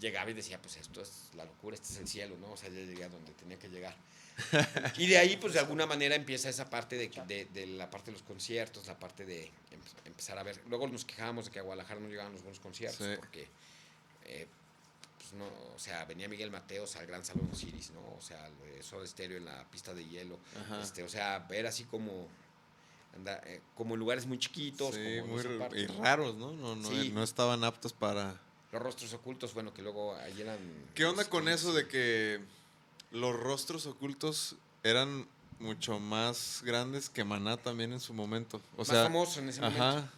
llegaba y decía, pues esto es la locura, este es el cielo, ¿no? O sea, ya llegué a donde tenía que llegar. y de ahí, pues de alguna manera empieza esa parte de, de, de la parte de los conciertos, la parte de em- empezar a ver. Luego nos quejábamos de que a Guadalajara no llegaban los buenos conciertos, Sí. porque, eh, pues no, o sea, venía Miguel Mateos al Gran Salón Osiris, ¿no? O sea, eso de estéreo en la pista de hielo. Ajá. Este, o sea, ver así como, anda, eh, como lugares muy chiquitos, Sí, como muy parte, y raros, ¿no? No, no, Sí. no estaban aptos para... Los rostros ocultos, bueno, que luego ahí eran... ¿Qué onda este, con eso de que los rostros ocultos eran mucho más grandes que Maná también en su momento? O más sea, famoso en ese momento. ajá.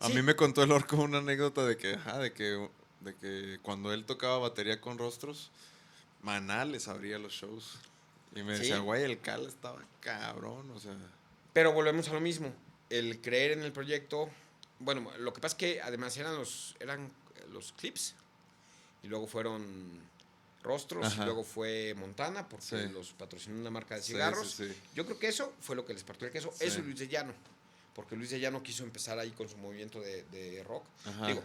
A Sí. mí me contó el orco una anécdota de que, ajá, de que, de que cuando él tocaba batería con rostros, Maná les abría los shows. Y me Sí. decía, güey, el Cal estaba cabrón, o sea. Pero volvemos a lo mismo. El creer en el proyecto. Bueno, lo que pasa es que además eran los, eran los clips. Y luego fueron rostros. Ajá. Y luego fue Montana, porque Sí. los patrocinó una marca de cigarros. sí, sí. Yo creo que eso fue lo que les partió el queso. Eso y Luis de Llano. Porque Luis de Llano quiso empezar ahí con su movimiento de, de rock. Ajá. Digo,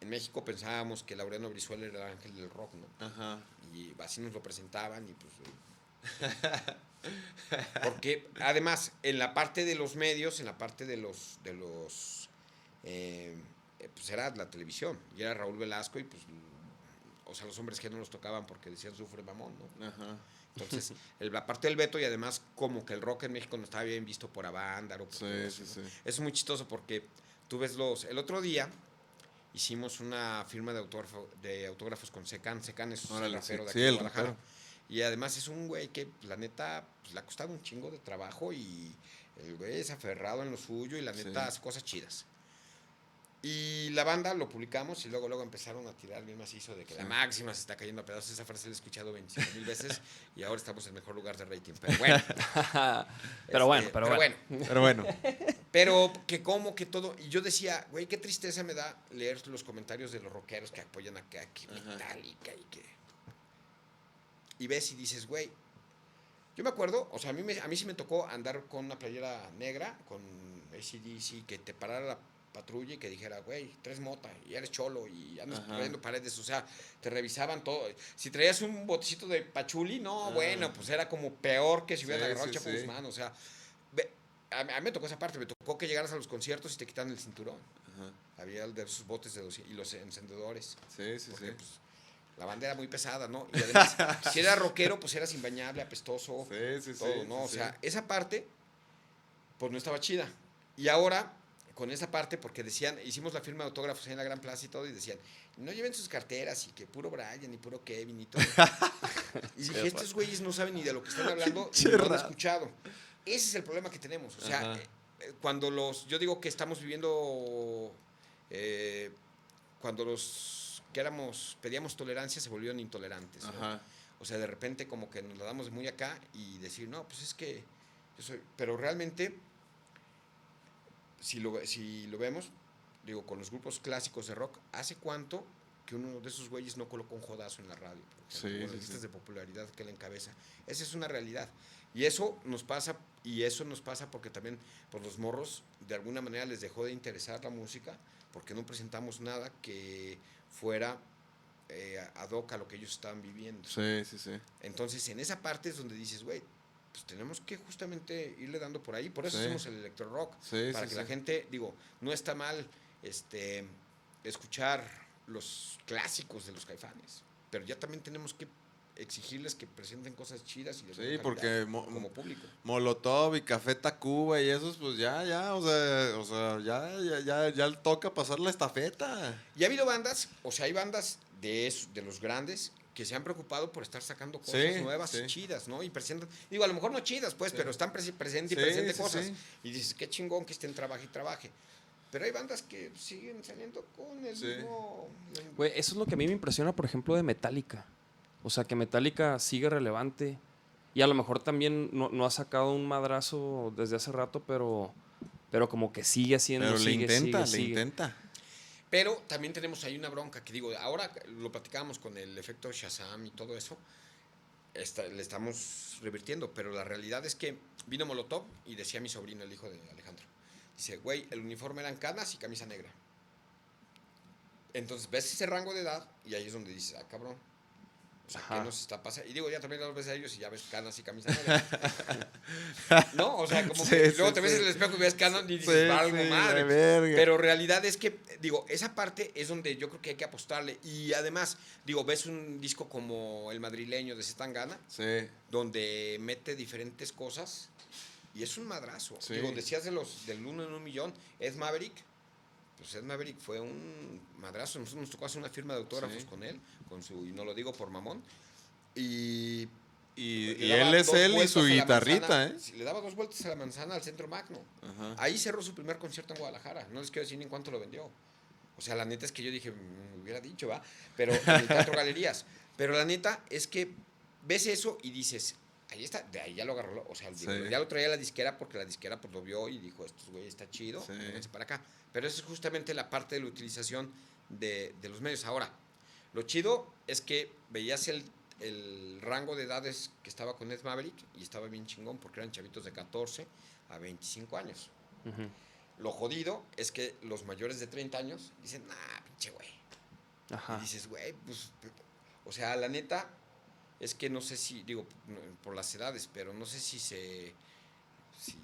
en México pensábamos que Laureano Brizuela era el ángel del rock, ¿no? Ajá. y así nos lo presentaban y pues eh, porque además en la parte de los medios en la parte de los de los eh, eh, pues era la televisión y era Raúl Velasco y pues o sea los hombres que no los tocaban porque decían sufre mamón no Ajá. entonces el- la parte del veto y además como que el rock en México no estaba bien visto por Avándaro por Sí, eso, sí, ¿no? sí. es muy chistoso porque tú ves los el otro día hicimos una firma de, autógrafo- de autógrafos con Secan. Secan es un rapero de sí, aquí de el Guadalajara. Y además es un güey que, la neta, pues, le ha costado un chingo de trabajo y el güey es aferrado en lo suyo y la neta hace cosas chidas. Y la banda lo publicamos y luego luego empezaron a tirar bien macizo de que la máxima se está cayendo a pedazos. Esa frase la he escuchado 25 mil veces y ahora estamos en el mejor lugar de rating. Pero bueno. Pero bueno, este, pero bueno. Pero bueno, Pero que como que todo. Y yo decía, güey, qué tristeza me da leer los comentarios de los rockeros que apoyan acá, que. Metallica y que. Y ves y dices, güey. Yo me acuerdo, o sea, a mí, me- a mí sí me tocó andar con una playera negra, con ACDC, que te parara la patrulla y que dijera, güey, tres mota y eres cholo y andas trayendo paredes. O sea, te revisaban todo. Si traías un botecito de pachuli, no, Ah. bueno, pues era como peor que si hubieras Sí, agarrado sí, Chapo sí. Guzmán. O sea, a, mí- me tocó esa parte, me tocó que llegaras a los conciertos y te quitaran el cinturón. Ajá. Había el de esos botes de 200 y los encendedores. sí, sí, Porque sí. pues, la banda era muy pesada, ¿no? Y además, si era rockero, pues eras imbañable, apestoso, Sí, sí, sí. todo, ¿no? o sea, esa parte, pues no estaba chida. Y ahora, con esa parte, porque decían, hicimos la firma de autógrafos ahí en la Gran Plaza y todo, y decían, no lleven sus carteras y que puro Brian y puro Kevin y todo. y dije, estos güeyes no saben ni de lo que están hablando, ni Pinche lo han escuchado. Ese es el problema que tenemos. O sea, Ajá. eh, eh, cuando los, yo digo que estamos viviendo, eh, cuando los que éramos, pedíamos tolerancia, se volvieron intolerantes. ¿no? O sea, de repente como que nos la damos de muy acá y decir, no, pues es que yo soy... Pero realmente, si lo, si lo vemos, digo, con los grupos clásicos de rock, ¿hace cuánto que uno de esos güeyes no colocó un jodazo en la radio? por Sí, con sí, las listas sí. de popularidad que él encabeza. Esa es una realidad. Y eso nos pasa, y eso nos pasa porque también, pues los morros, de alguna manera les dejó de interesar la música, porque no presentamos nada que fuera eh, ad hoc a lo que ellos estaban viviendo. Sí, sí, sí. Entonces, en esa parte es donde dices, güey, pues tenemos que justamente irle dando por ahí. Por eso Sí. hacemos el electro rock. Sí, para sí, que la gente, digo, no está mal este, escuchar los clásicos de los caifanes. Pero ya también tenemos que exigirles que presenten cosas chidas y de Sí, porque como público. Molotov y Café Tacuba y esos, pues ya, ya, o sea, o sea ya, ya, ya, ya toca pasar la estafeta. Y ha habido bandas, o sea, hay bandas de, esos- de los grandes que se han preocupado por estar sacando cosas Sí, nuevas sí. y chidas, ¿no? Y presentan, digo, a lo mejor no chidas, pues, pero están presi- presente y Sí, presente sí, cosas. sí. Y dices, qué chingón que estén trabaje y trabaje. Pero hay bandas que siguen saliendo con el Sí. mismo... Güey, eso es lo que a mí me impresiona, por ejemplo, de Metallica. O sea, que Metallica sigue relevante. Y a lo mejor también no, no ha sacado un madrazo desde hace rato, pero, pero como que sigue haciendo. Pero le sigue, intenta, sigue, le sigue. intenta. Pero también tenemos ahí una bronca que digo, ahora lo platicábamos con el efecto Shazam y todo eso, le estamos revirtiendo, pero la realidad es que vino Molotov y decía mi sobrino, el hijo de Alejandro, dice, güey, el uniforme eran canas y camisa negra. Entonces ves ese rango de edad y ahí es donde dices, ah, cabrón. O sea, ¿qué nos está pasando? Y digo, ya también los ves a ellos y ya ves canas y camisa negra. ¿No? O sea, como Sí, que sí, luego te ves sí. en el espejo y ves canas y dices, algo madre. Pero realidad es que, digo, esa parte es donde yo creo que hay que apostarle. Y además, digo, ves un disco como El Madrileño de Zetangana, donde mete diferentes cosas y es un madrazo. Digo, decías de los del uno en un millón, Ed Maverick. Pues Ed Maverick fue un madrazo. Nosotros nos tocó hacer una firma de autógrafos Sí. con él, con su, y no lo digo por mamón. Y, y, él es él y su guitarrita, manzana. ¿eh? Le daba dos vueltas a la manzana al centro magno. Ajá. Ahí cerró su primer concierto en Guadalajara. No les quiero decir ni en cuánto lo vendió. O sea, la neta es que yo dije, "Mm, me hubiera dicho, ¿va? Pero en el Teatro Galerías. Pero la neta es que ves eso y dices, ahí está, de ahí ya lo agarró. O sea, digo, Sí. ya lo traía la disquera porque la disquera pues lo vio y dijo, esto güey está chido, Sí. para acá. Pero eso es justamente la parte de la utilización de, de los medios. Ahora, lo chido es que veías el, el rango de edades que estaba con Ed Maverick y estaba bien chingón porque eran chavitos de 14 a 25 años. Lo jodido es que los mayores de 30 años dicen, nah, pinche güey. Ajá. Y dices, güey, pues, o sea, la neta es que no sé si, digo, por las edades, pero no sé si se, si,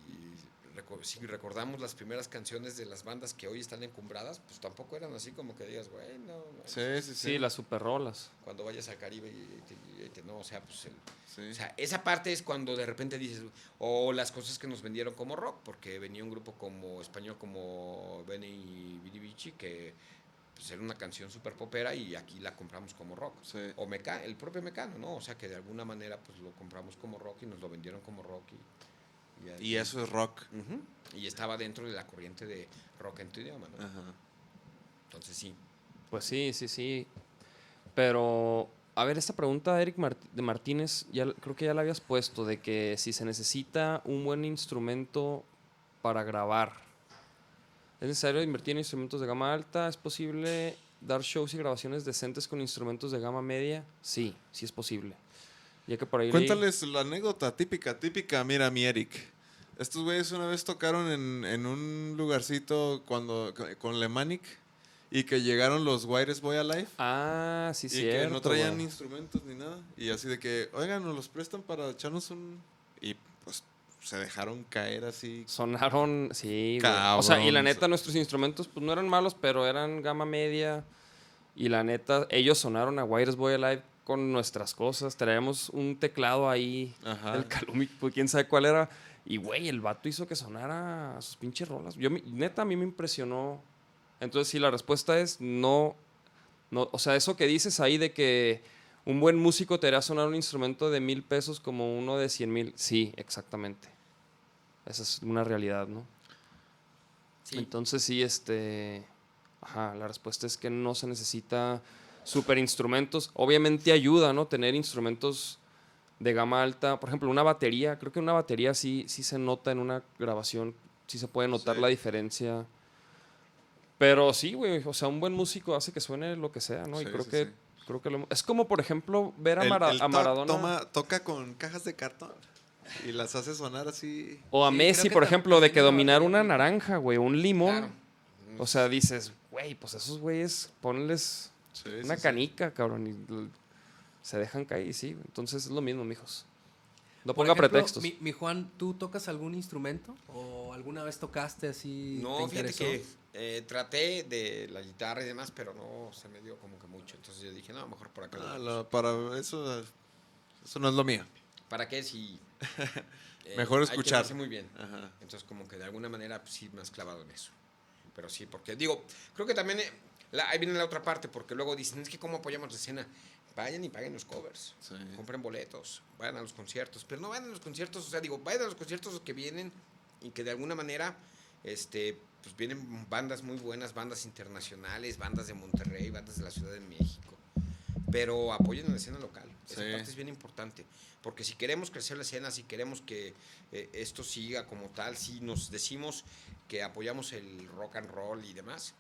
si recordamos las primeras canciones de las bandas que hoy están encumbradas, pues tampoco eran así como que digas, güey, no, no, Sí, sí, sí. Sí, las super rolas. cuando vayas al Caribe y, te- y te- no, o sea, pues el, Sí. o sea, esa parte es cuando de repente dices, o las cosas que nos vendieron como rock, porque venía un grupo como español como Benny y Billy Bichi, que pues era una canción súper popera y aquí la compramos como rock. Sí. O Meca, el propio Mecano, ¿no? O sea, que de alguna manera pues lo compramos como rock y nos lo vendieron como rock. Y, Y eso es rock. Y estaba dentro de la corriente de rock en tu idioma, ¿no? Ajá. Entonces sí. Pues sí, sí, sí. Pero, a ver, esta pregunta, Eric Mart- de Martínez, ya, creo que ya la habías puesto, de que si se necesita un buen instrumento para grabar, ¿es necesario invertir en instrumentos de gama alta? ¿Es posible dar shows y grabaciones decentes con instrumentos de gama media? Sí, sí es posible. Ya que por ahí... leí- Cuéntales la anécdota típica, típica. Mira, mi Eric. Estos güeyes una vez tocaron en, en un lugarcito cuando con Lemanic y que llegaron los Wires Boy Alive Ah, sí, y cierto. que no traían güey. instrumentos ni nada. Y así de que, oigan, nos los prestan para echarnos un. Y pues se dejaron caer así. Sonaron, sí. güey. O sea, y la Cabrón. neta, nuestros instrumentos pues no eran malos, pero eran gama media. Y la neta, ellos sonaron a Wires Boy Alive con nuestras cosas. Traíamos un teclado ahí, Ajá. el Calumi, pues quién sabe cuál era. Y güey, el vato hizo que sonara a sus pinches rolas. Yo, neta, a mí me impresionó. Entonces, sí, la respuesta es no, no. O sea, eso que dices ahí de que un buen músico te hará sonar un instrumento de mil pesos como uno de cien mil. Sí, exactamente. Esa es una realidad, ¿no? Sí. Entonces sí, este, ajá, la respuesta es que no se necesita super instrumentos. Obviamente ayuda, ¿no? Tener instrumentos de gama alta. Por ejemplo, una batería, creo que una batería sí, sí se nota en una grabación, sí se puede notar Sí. la diferencia. Pero sí, güey, o sea, un buen músico hace que suene lo que sea, ¿no? y creo sí, que sí. creo que lo- es como por ejemplo ver a, El- Mara- el a to- Maradona toma- toca con cajas de cartón y las hace sonar así. o a Sí, Messi, por ejemplo, de que dominar una naranja, güey, un limón. Claro. O sea, dices, güey, pues esos güeyes, ponles Sí, una sí, sí. canica, cabrón, y se dejan caer, sí. Entonces es lo mismo, mijos. No ponga ejemplo, pretextos. Mi, mi Juan, ¿tú tocas algún instrumento? ¿O alguna vez tocaste así? No, te fíjate que eh, traté de la guitarra y demás, pero no se me dio como que mucho. Entonces yo dije, no, mejor por acá. lo Ah, la- para eso, eso no es lo mío. ¿Para qué si... eh, Mejor hay escuchar. muy bien. Ajá. Entonces como que de alguna manera pues, sí me has clavado en eso. Pero sí, porque digo, creo que también... eh, la- ahí viene la otra parte, porque luego dicen, es que cómo apoyamos la escena. Vayan y paguen los covers. Sí. Compren boletos, vayan a los conciertos. Pero no vayan a los conciertos, o sea, digo, vayan a los conciertos que vienen y que de alguna manera, este, pues vienen bandas muy buenas, bandas internacionales, bandas de Monterrey, bandas de la Ciudad de México. Pero apoyen a la escena local. Esa Sí. parte es bien importante. Porque si queremos crecer la escena, si queremos que eh, esto siga como tal, si nos decimos que apoyamos el rock and roll y demás,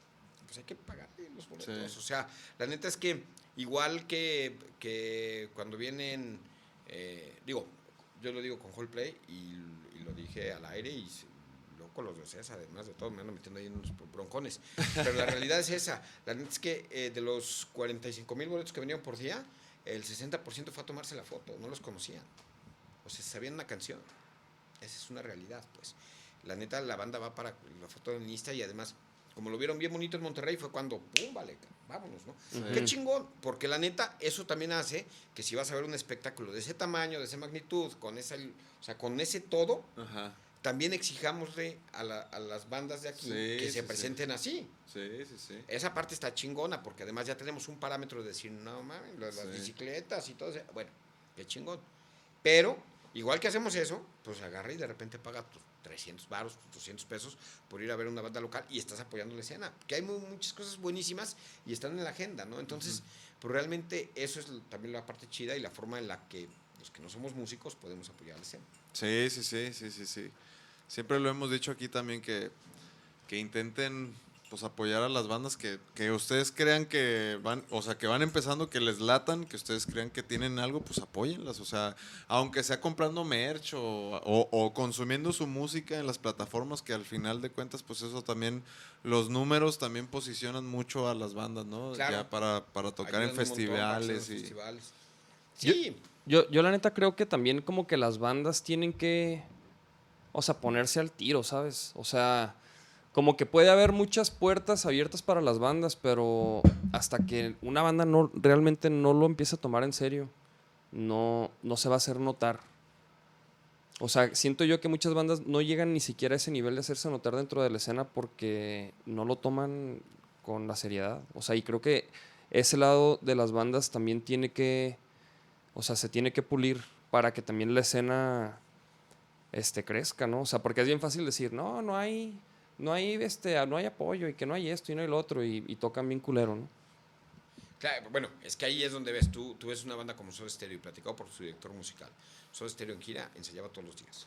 pues hay que pagarle los boletos. Sí. O sea, la neta es que igual que, que cuando vienen, eh, digo, yo lo digo con Play y, y lo dije al aire y loco los de César, además de todo, me ando metiendo ahí en unos broncones. Pero la realidad es esa. La neta es que eh, de los 45 mil boletos que venían por día, el 60% fue a tomarse la foto, no los conocían. O sea, sabían una canción. Esa es una realidad, pues. La neta, la banda va para la foto en Insta y además, como lo vieron bien bonito en Monterrey, fue cuando, ¡pum! Vale, vámonos, ¿no? Ujú. Qué chingón, porque la neta, eso también hace que si vas a ver un espectáculo de ese tamaño, de esa magnitud, con esa, o sea, con ese todo, Ajá. También exijámosle a, la- a las bandas de aquí Sí, que sí, se presenten así. Sí, sí, sí. Esa parte está chingona, porque además ya tenemos un parámetro de decir, no mames, las, bicicletas y todo eso. Bueno, qué chingón. Pero, igual que hacemos eso, pues agarra y de repente paga tus 300 baros, tus 200 pesos por ir a ver una banda local y estás apoyando la escena. Que hay mu- muchas cosas buenísimas y están en la agenda, ¿no? Entonces, pues realmente eso es también la parte chida y la forma en la que los que no somos músicos podemos apoyar la escena. Sí, sí, sí, sí, sí, sí. Siempre lo hemos dicho aquí también que, que intenten pues apoyar a las bandas que, que ustedes crean que van, o sea, que van empezando, que les latan, que ustedes crean que tienen algo, pues apóyenlas. O sea, aunque sea comprando merch o, o- o consumiendo su música en las plataformas, que al final de cuentas, pues eso también, los números también posicionan mucho a las bandas, ¿no? Claro. Ya para, para tocar en Ayudan festivales y... festivales. Yo- Sí, Yo, yo la neta creo que también como que las bandas tienen que, o sea, ponerse al tiro, ¿sabes? O sea, como que puede haber muchas puertas abiertas para las bandas, pero hasta que una banda no realmente no lo empiece a tomar en serio, no, no se va a hacer notar. O sea, siento yo que muchas bandas no llegan ni siquiera a ese nivel de hacerse notar dentro de la escena porque no lo toman con la seriedad. O sea, y creo que ese lado de las bandas también tiene que, o sea, se tiene que pulir para que también la escena este, crezca, ¿no? O sea, porque es bien fácil decir, no, no hay, no hay, este, no hay apoyo y que no hay esto y no hay lo otro y, tocan bien culero, ¿no? Claro, bueno, es que ahí es donde ves, tú, tú ves una banda como Soda Stereo y platicado por su director musical. Soda Stereo en gira ensayaba todos los días.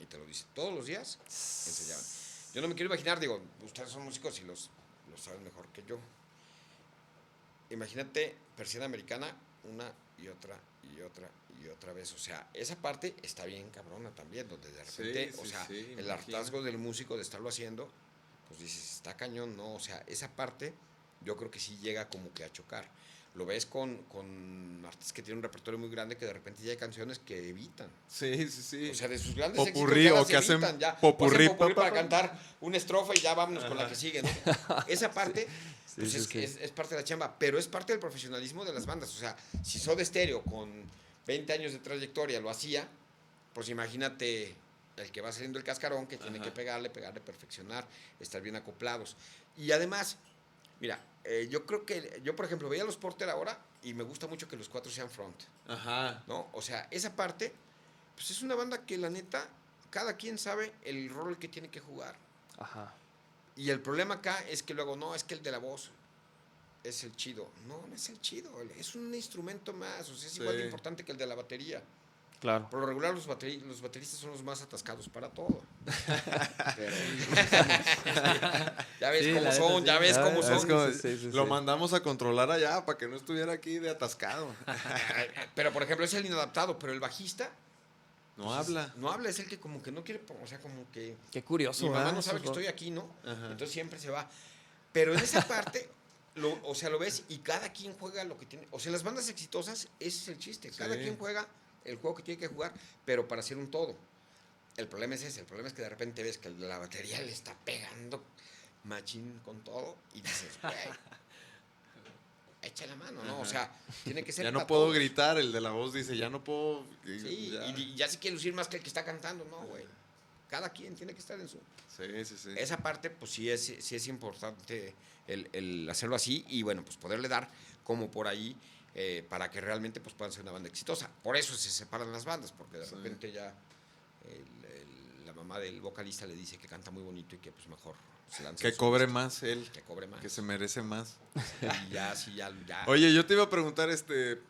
Y te lo dice, todos los días ensayaban. Yo no me quiero imaginar, digo, ustedes son músicos y los, los saben mejor que yo. Imagínate persiana americana una y otra y otra y otra vez. O sea, esa parte está bien cabrona también, donde de Sí, repente, o sea, sí, el imagino. hartazgo del músico de estarlo haciendo, pues dices, está cañón, ¿no? O sea, esa parte yo creo que sí llega como que a chocar. Lo ves con, con artistas que tienen un repertorio muy grande que de repente ya hay canciones que evitan. Sí, sí, sí. O sea, de sus grandes Popurrí, éxitos ya o que hacen evitan, ya. popurrí, hacen popurrí pa, pa, para pa. cantar una estrofa y ya vámonos con la que sigue, ¿no? Esa parte pues sí, es, sí. Es, es parte de la chamba, pero es parte del profesionalismo de las bandas. O sea, si Soda Stereo con 20 años de trayectoria lo hacía, pues imagínate el que va saliendo el cascarón, que tiene Ajá. que pegarle, pegarle, perfeccionar, estar bien acoplados. Y además, mira, eh, yo creo que, yo por ejemplo, veía a los Porter ahora y me gusta mucho que los cuatro sean front. Ajá. ¿no? O sea, esa parte, pues es una banda que la neta, cada quien sabe el rol que tiene que jugar. Ajá. Y el problema acá es que luego, no, es que el de la voz es el chido. No, no es el chido, es un instrumento más, o sea, es igual de importante que el de la batería. Claro. Por lo regular, los, bateri- los bateristas son los más atascados para todo. Pero- ya ves Sí, cómo son, sí. ya ves Ah, cómo son. Es como- sí, sí, sí, lo sí. mandamos a controlar allá para que no estuviera aquí de atascado. Pero, por ejemplo, es el inadaptado, pero el bajista No pues, habla. No habla, es el que como que no quiere, o sea, como que... Qué curioso. Mi mamá ¿verdad? no sabe que estoy aquí, ¿no? Ajá. Entonces siempre se va. Pero en esa parte, lo, o sea, lo ves y cada quien juega lo que tiene. O sea, las bandas exitosas, ese es el chiste. Cada Sí. quien juega el juego que tiene que jugar, pero para hacer un todo. El problema es ese, el problema es que de repente ves que la batería le está pegando machín con todo y dices, echa la mano, ¿no? O sea, tiene que ser Ya no puedo todos. gritar, el de la voz dice, ya no puedo. Sí, ya. y, y ya se quiere lucir más que el que está cantando, no, güey. Cada quien tiene que estar en su... Sí, sí, sí. Esa parte, pues sí es, sí es importante el, el hacerlo así y bueno, pues poderle dar como por ahí eh, para que realmente pues puedan ser una banda exitosa. Por eso se separan las bandas, porque de Sí. repente ya el- el- la mamá del vocalista le dice que canta muy bonito y que pues mejor se lance. Que cobre más él, Que cobre más. que se merece más. Y ya, sí, ya, ya. Oye, yo te iba a preguntar, este.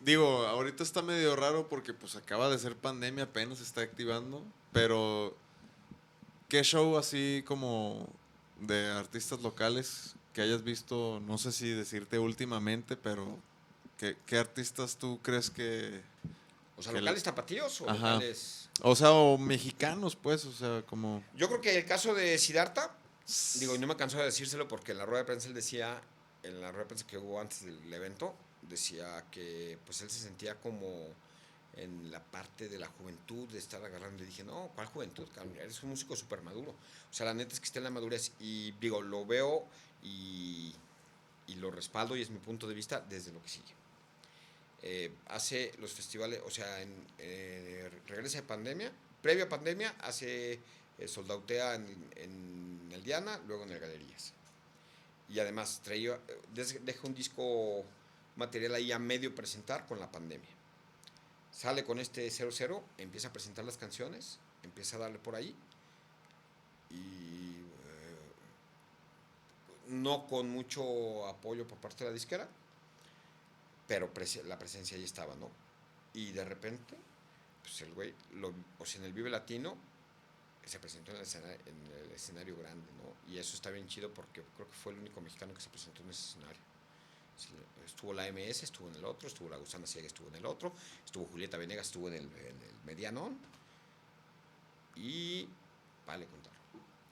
Digo, ahorita está medio raro porque pues acaba de ser pandemia, apenas se está activando. Pero, ¿qué show así como de artistas locales que hayas visto? No sé si decirte últimamente, pero ¿qué, qué artistas tú crees que. o sea, que locales tapatíos o Ajá. locales... O sea, o mexicanos, pues, o sea, como. Yo creo que el caso de Siddhartha, digo, y no me canso de decírselo porque en la rueda de prensa él decía, en la rueda de prensa que hubo antes del evento, decía que pues él se sentía como en la parte de la juventud, de estar agarrando. Y dije, no, ¿cuál juventud? cabrón? Eres un músico súper maduro. O sea, la neta es que está en la madurez. Y digo, lo veo y, y lo respaldo y es mi punto de vista desde lo que sigue. Eh, hace los festivales, o sea, en, eh, regresa de pandemia, previo a pandemia, hace eh, soldautea en, en el Diana, luego en el Galerías. Y además traía, deja un disco material ahí a medio presentar con la pandemia. Sale con este 00, empieza a presentar las canciones, empieza a darle por ahí. Y no con mucho apoyo por parte de la disquera, pero la presencia ahí estaba, ¿no? Y de repente, pues el güey, o sea, en el Vive Latino, se presentó en el, escena- en el escenario grande, ¿no? Y eso está bien chido porque creo que fue el único mexicano que se presentó en ese escenario. Estuvo la MS, estuvo en el otro, estuvo la Gusana Ciega, estuvo en el otro, estuvo Julieta Venegas, estuvo en el, en el Medianón. Y vale contar.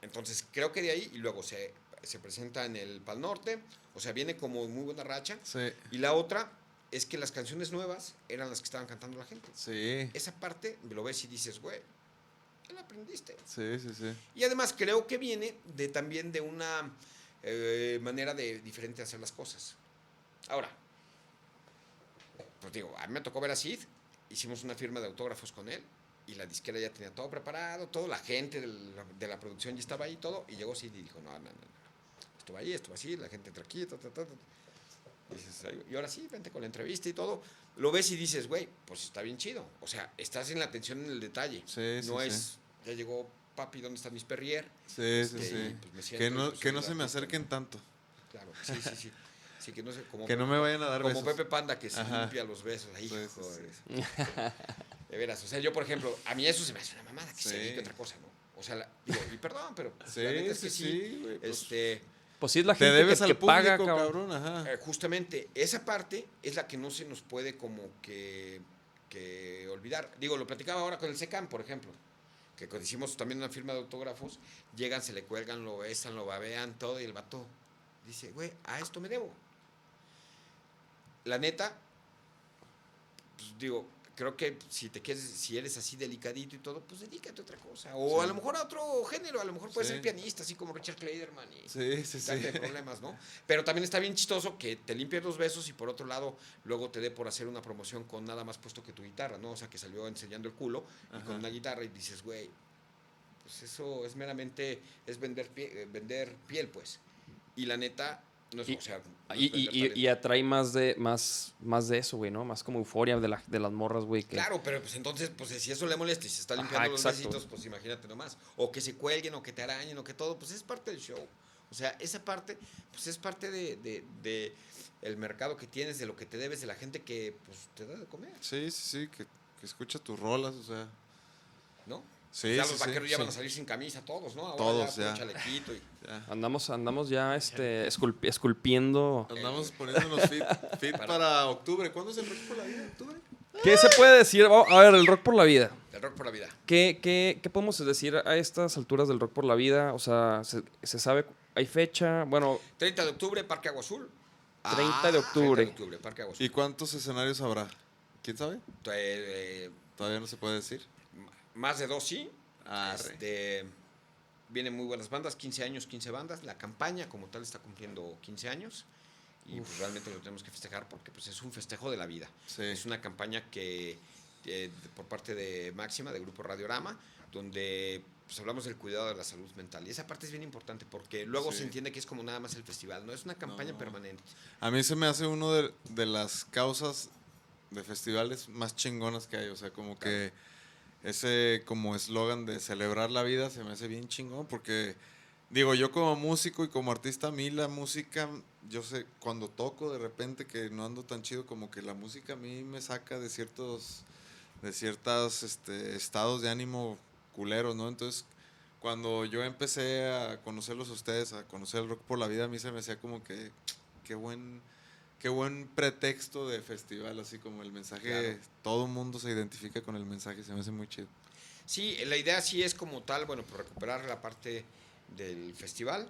Entonces creo que de ahí, y luego se, se presenta en el Pal Norte, o sea, viene como muy buena racha. Sí, Y la otra es que las canciones nuevas eran las que estaban cantando la gente. sí, Esa parte lo ves y dices, güey, ¿qué la aprendiste? sí, sí, sí. Y además creo que viene de también de una eh, manera de diferente de hacer las cosas. Ahora, pues digo, a mí me tocó ver a Sid, hicimos una firma de autógrafos con él y la disquera ya tenía todo preparado, toda la gente de la, de la producción ya estaba ahí todo y llegó Sid y dijo, no, no, no, no, esto va ahí, esto va así, la gente entra aquí, ta, ta, ta, ta. Dices, "Ay, y ahora sí, vente con la entrevista y todo. Lo ves y dices, güey, pues está bien chido. O sea, estás en la atención en el detalle. Sí, sí, no sí. es, ya llegó papi, ¿dónde está mis perrier? Sí, sí, Este, sí. pues, siento que no, pues, que no se me acerquen tanto. Claro, sí, sí, sí. Que no sé, como, Que no me vayan a dar como besos. Pepe Panda que se Ajá. limpia los besos. Ahí, Sí. De veras, o sea, yo, por ejemplo, a mí eso se me hace una mamada que se Sí. dedique a otra cosa, ¿no? O sea, la- digo, y perdón, pero Sí, la neta es sí, que sí, güey. pues, este, Pues sí, es la te gente debes que, al que paga, cabrón. Ajá. eh, justamente esa parte es la que no se nos puede como que, que olvidar. Digo, lo platicaba ahora con el SECAM, por ejemplo, que cuando hicimos también una firma de autógrafos, llegan, se le cuelgan, lo besan, lo babean, todo, y el vato dice, güey, a esto me debo. La neta, pues digo, creo que si te quieres, si eres así delicadito y todo, pues dedícate a otra cosa. O Sí. a lo mejor a otro género, a lo mejor puedes Sí. ser pianista, así como Richard Clayderman y Sí, sí, sí. darte problemas, ¿no? Pero también está bien chistoso que te limpies los besos y por otro lado luego te dé por hacer una promoción con nada más puesto que tu guitarra, ¿no? O sea, que salió enseñando el culo y con una guitarra y dices, güey, pues eso es meramente, es vender, pie- eh, vender piel, pues. Y la neta, no es, Y- o sea, no es Y, y- atrae más de, más, más de eso, güey, ¿no? Más como euforia de, la- de las morras, güey. Que... Claro, pero pues entonces, pues si eso le molesta y se está Ajá, limpiando los besitos, pues imagínate nomás. O que se cuelguen, o que te arañen, o que todo, pues es parte del show. O sea, esa parte, pues es parte de, de- de el mercado que tienes, de lo que te debes, de la gente que pues te da de comer, Sí, sí, sí, que, que escucha tus rolas, o sea. ¿no? Sí, ya sí, los sí, vaqueros ya van a sí. salir sin camisa, todos, ¿no? Ahora Todos, ya. ya. chalequito y- Ya. Andamos, andamos ya este, esculpi- esculpiendo. Andamos poniéndonos fit, fit Para- para... octubre. ¿Cuándo es el rock por la vida? ¿Octubre? ¿Qué se puede decir? Vamos a ver, el rock por la vida. El rock por la vida. ¿Qué, qué, qué podemos decir a estas alturas del rock por la vida? O sea, ¿se, se sabe? ¿Hay fecha? Bueno, 30 de octubre, Parque Agua Azul. 30 de octubre. 30 de octubre, Parque Agua Azul. ¿Y cuántos escenarios habrá? ¿Quién sabe? Eh, eh, Todavía no se puede decir. Más de dos, sí. Arre. Este, vienen muy buenas bandas, 15 años, 15 bandas. La campaña como tal está cumpliendo 15 años. Y pues, realmente lo tenemos que festejar porque pues, es un festejo de la vida. Sí. Es una campaña que eh, por parte de Máxima, de Grupo Radiorama, donde pues, hablamos del cuidado de la salud mental. Y esa parte es bien importante porque luego Sí. se entiende que es como nada más el festival, no es una campaña No. permanente. A mí se me hace uno de, de las causas de festivales más chingonas que hay. O sea, como que ese como eslogan de celebrar la vida se me hace bien chingón porque digo, yo como músico y como artista, a mí la música, yo sé, cuando toco de repente que no ando tan chido, como que la música a mí me saca de ciertos, de este, estados de ánimo culeros, ¿no? Entonces, cuando yo empecé a conocerlos a ustedes, a conocer el rock por la vida, a mí se me hacía como que, qué buen, qué buen pretexto de festival, así como el mensaje, Claro. todo el mundo se identifica con el mensaje, se me hace muy chido. Sí, la idea sí es como tal, bueno, pues recuperar la parte del festival,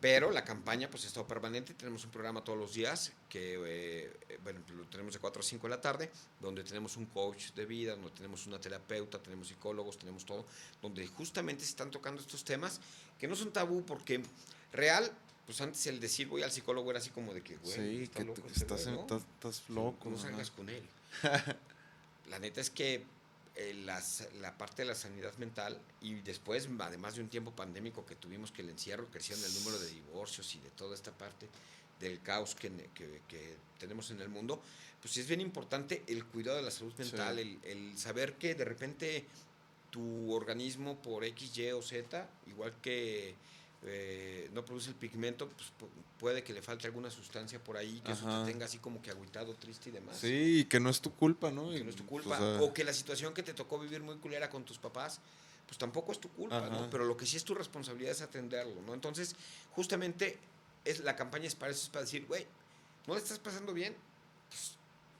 pero la campaña pues ha estado permanente. Tenemos un programa todos los días que, eh, bueno, lo tenemos de 4 a 5 de la tarde, donde tenemos un coach de vida, donde tenemos una terapeuta, tenemos psicólogos, tenemos todo, donde justamente se están tocando estos temas que no son tabú porque real, pues antes el decir voy al psicólogo era así como de que, güey, sí, está que loco te- este estás, güey, ¿no? estás, estás loco. No salgas con él. la neta es que eh, las- la parte de la sanidad mental y después, además de un tiempo pandémico que tuvimos que el encierro, crecieron el número de divorcios y de toda esta parte del caos que, que- que tenemos en el mundo, pues es bien importante el cuidado de la salud mental, el, el saber que de repente tu organismo por X, Y o Z, igual que eh, no produce el pigmento, pues pu- puede que le falte alguna sustancia por ahí, que eso Ajá. te tenga así como que agüitado, triste y demás Sí, y que no es tu culpa, ¿no? que no es tu pues, culpa, o sea, o que la situación que te tocó vivir muy culera con tus papás, pues tampoco es tu culpa, ¿no? Pero lo que sí es tu responsabilidad es atenderlo, ¿no? Entonces, justamente es la campaña es para eso, es para decir, güey, ¿no le estás pasando bien? Pues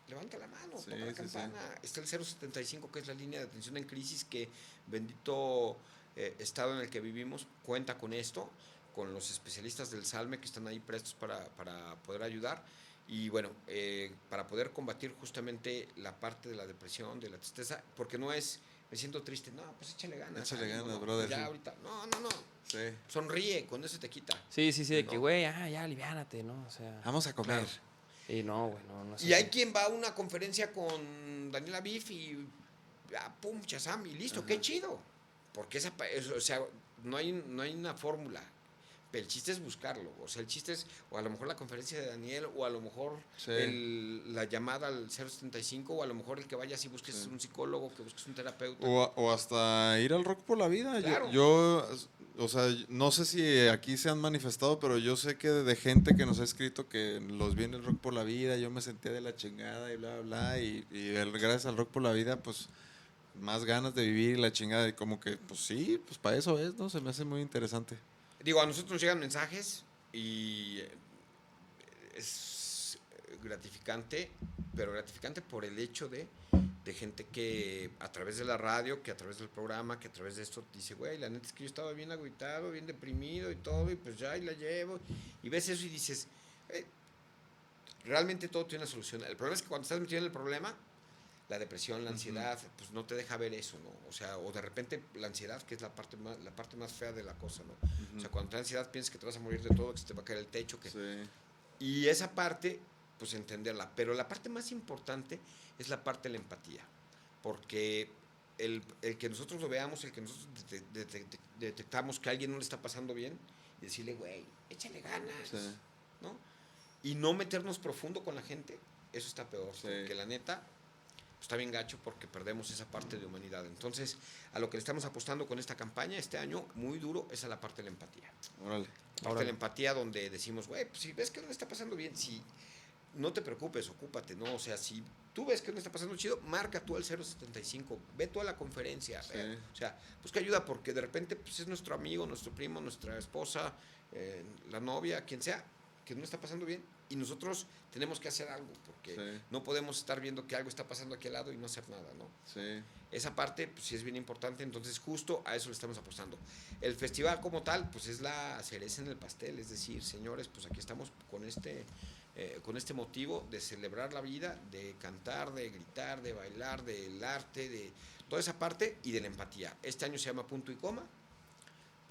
levanta la mano, Sí, toca la sí, sí. campana. Está el 075, que es la línea de atención en crisis, que bendito eh, estado en el que vivimos cuenta con esto, con los especialistas del Salme que están ahí prestos para, para poder ayudar. Y bueno, eh, para poder combatir justamente la parte de la depresión, de la tristeza, porque no es, me siento triste, no, pues échale ganas. Échale ganas, no, brother, Ya sí. ahorita, no, no, no, sí. sonríe, con eso te quita. sí, sí, sí, de que, No. güey, ah, ya, aliviánate, ¿no? O sea. Vamos a comer. Claro. Y no, güey, no, no es Y hay quien va a una conferencia con Daniela Biff y ah, pum, chazam, y listo, qué chido. Porque esa, o sea, no hay, no hay una fórmula. Pero el chiste es buscarlo. O sea, el chiste es, o a lo mejor la conferencia de Daniel, o a lo mejor Sí. el- la llamada al 075, o a lo mejor el que vayas y busques Sí. un psicólogo, que busques un terapeuta. O, o hasta ir al rock por la vida. Yo- Claro. Yo, o sea, no sé si aquí se han manifestado, pero yo sé que de gente que nos ha escrito que los viene el rock por la vida, yo me sentía de la chingada y bla, bla, bla. Y, y el- gracias al rock por la vida, pues más ganas de vivir y la chingada. Y como que, pues sí, pues para eso es, ¿no? Se me hace muy interesante. Digo, a nosotros nos llegan mensajes y es gratificante, pero gratificante por el hecho de, de gente que a través de la radio, que a través del programa, que a través de esto dice, güey, la neta es que yo estaba bien agüitado, bien deprimido y todo, y pues ya ahí la llevo. Y ves eso y dices, "Eh, realmente todo tiene una solución. El problema es que cuando estás metido en el problema, la depresión, la ansiedad, pues no te deja ver eso, ¿no? O sea, o de repente la ansiedad, que es la parte más, la parte más fea de la cosa, ¿no? O sea, cuando te da ansiedad piensas que te vas a morir de todo, que se te va a caer el techo, que... Sí. Y esa parte, pues entenderla. Pero la parte más importante es la parte de la empatía. Porque el, el que nosotros lo veamos, el que nosotros de- de- de- de- detectamos que a alguien no le está pasando bien, y decirle, güey, échale ganas, Sí. ¿no? Y no meternos profundo con la gente, eso está peor. Sí. Porque la neta, está bien gacho porque perdemos esa parte de humanidad. Entonces, a lo que le estamos apostando con esta campaña este año, muy duro, es a la parte de la empatía. Órale. Parte Órale. de la empatía donde decimos, güey, pues si ves que no le está pasando bien, si no te preocupes, ocúpate, ¿no? O sea, si tú ves que no está pasando chido, marca tú al 075, ve tú a la conferencia, Sí. o sea, busca ayuda porque de repente pues, es nuestro amigo, nuestro primo, nuestra esposa, eh, la novia, quien sea, que no está pasando bien y nosotros tenemos que hacer algo porque Sí. no podemos estar viendo que algo está pasando aquí al lado y no hacer nada, ¿no? Sí. Esa parte pues, sí es bien importante, entonces justo a eso le estamos apostando. El festival como tal, pues es la cereza en el pastel, es decir, señores, pues aquí estamos con este, eh, con este motivo de celebrar la vida, de cantar, de gritar, de bailar, del arte, de toda esa parte y de la empatía. Este año se llama Punto y Coma,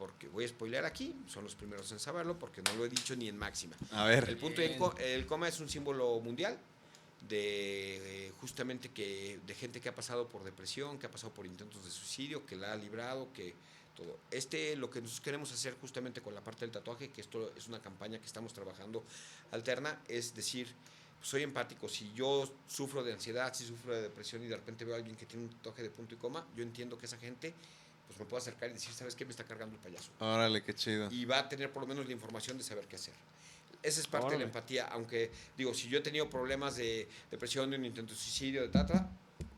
porque voy a spoiler aquí, son los primeros en saberlo, porque no lo he dicho ni en máxima. A ver. El punto y el, co- el coma es un símbolo mundial de eh, justamente que de gente que ha pasado por depresión, que ha pasado por intentos de suicidio, que la ha librado, que todo. Este lo que nosotros queremos hacer justamente con la parte del tatuaje, que esto es una campaña que estamos trabajando alterna, es decir, soy empático, si yo sufro de ansiedad, si sufro de depresión y de repente veo a alguien que tiene un tatuaje de punto y coma, yo entiendo que esa gente pues me puede acercar y decir, ¿sabes qué? Me está cargando el payaso Órale, qué chido. y va a tener por lo menos la información de saber qué hacer. Esa es parte de Órale. la empatía, aunque digo, si yo he tenido problemas de depresión, de un intento de suicidio, de tata,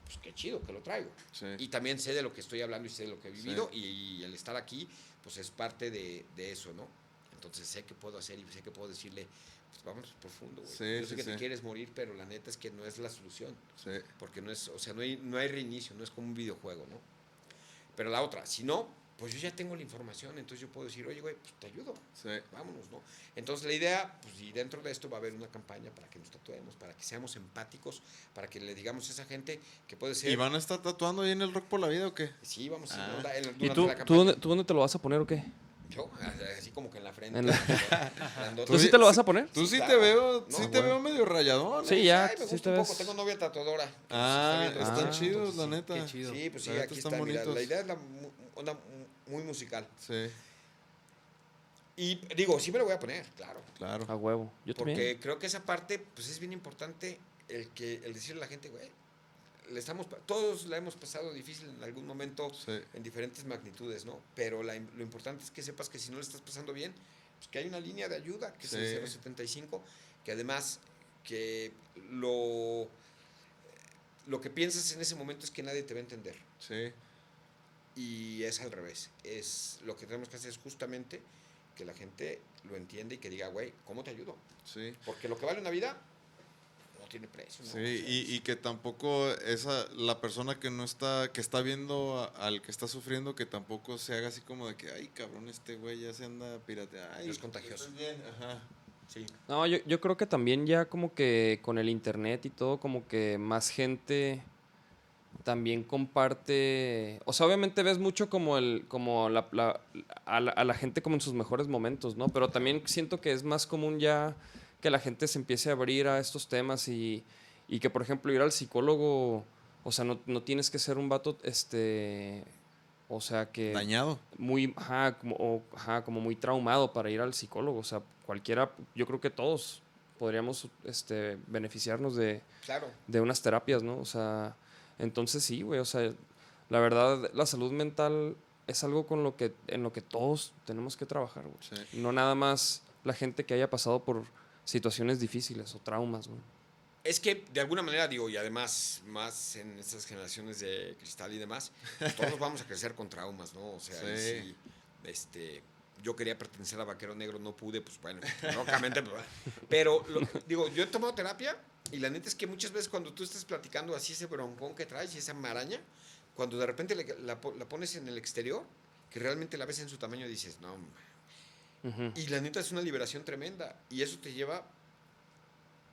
pues qué chido que lo traigo. Sí. Y también sé de lo que estoy hablando y sé de lo que he vivido y, y el estar aquí, pues es parte de, de eso, ¿no? Entonces sé que puedo hacer y sé que puedo decirle, pues vamos profundo, güey. Sí, yo sé sí, que te sí. quieres morir, pero la neta es que no es la solución. Sí. Porque no es, o sea, no hay, no hay reinicio, no es como un videojuego, ¿no? Pero la otra, si no, pues yo ya tengo la información, entonces yo puedo decir, oye, güey, pues te ayudo, Sí. vámonos, ¿no? Entonces la idea, pues y dentro de esto va a haber una campaña para que nos tatuemos, para que seamos empáticos, para que le digamos a esa gente que puede ser... ¿Y van a estar tatuando ahí en el rock por la vida o qué? Sí, vamos a Ah. ir onda- en- ¿Y tú, la tú, dónde, tú dónde te lo vas a poner o qué? Yo, así como que en la frente. En la- grandote. ¿Tú sí te lo vas a poner? Tú sí claro. te veo, No, sí te veo medio rayadón. Sí, ¿eh? ya, Ay, me sí gusta te un poco, tengo novia tatuadora. Ah, Está están chidos, la sí, neta. qué chido. Sí, pues sí, La aquí están está, mira, bonitos. la idea es la onda mu- muy musical. Sí, Y digo, sí me lo voy a poner, claro. claro. A huevo. Yo Porque también. creo que esa parte, pues es bien importante el que el decirle a la gente, güey, le estamos, todos la hemos pasado difícil en algún momento, Sí. en diferentes magnitudes, ¿no? Pero la lo importante es que sepas que si no le estás pasando bien, pues que hay una línea de ayuda, que Sí. es el 075, que además que lo, lo que piensas en ese momento es que nadie te va a entender. Sí. Y es al revés. Es lo que tenemos que hacer es justamente que la gente lo entienda y que diga, güey, ¿cómo te ayudo? Sí. Porque lo que vale una vida no tiene precio. ¿no? Sí, O sea, y, y que tampoco esa la persona que no está que está viendo a- al que está sufriendo que tampoco se haga así como de que ay cabrón este güey ya se anda pirateando Es contagioso. bien ajá sí. No, yo, yo creo que también ya como que con el internet y todo, como que más gente también comparte. O sea, obviamente ves mucho como el, como la, la- a, la, a la gente como en sus mejores momentos, ¿no? Pero también siento que es más común ya que la gente se empiece a abrir a estos temas y, y que, por ejemplo, ir al psicólogo, o sea, no, no tienes que ser un vato, este O sea que Dañado. muy, ajá, como, o, ajá, como muy traumado para ir al psicólogo. O sea, cualquiera, yo creo que todos podríamos este, beneficiarnos de, Claro. de unas terapias, ¿no? O sea, entonces sí, güey, o sea, la verdad, la salud mental es algo con lo que, en lo que todos tenemos que trabajar, güey. Sí. No nada más la gente que haya pasado por situaciones difíciles o traumas, güey. Es que de alguna manera digo, y además más en estas generaciones de cristal y demás, pues, todos vamos a crecer con traumas, ¿no? O sea, Sí. si, este, yo quería pertenecer a Vaquero Negro, no pude, pues bueno, lógicamente, pues, pero lo- digo, yo he tomado terapia y la neta es que muchas veces cuando tú estás platicando así ese broncón que traes y esa maraña, cuando de repente le- la, po- la pones en el exterior, que realmente la ves en su tamaño, dices, no, y la neta es una liberación tremenda. Y eso te lleva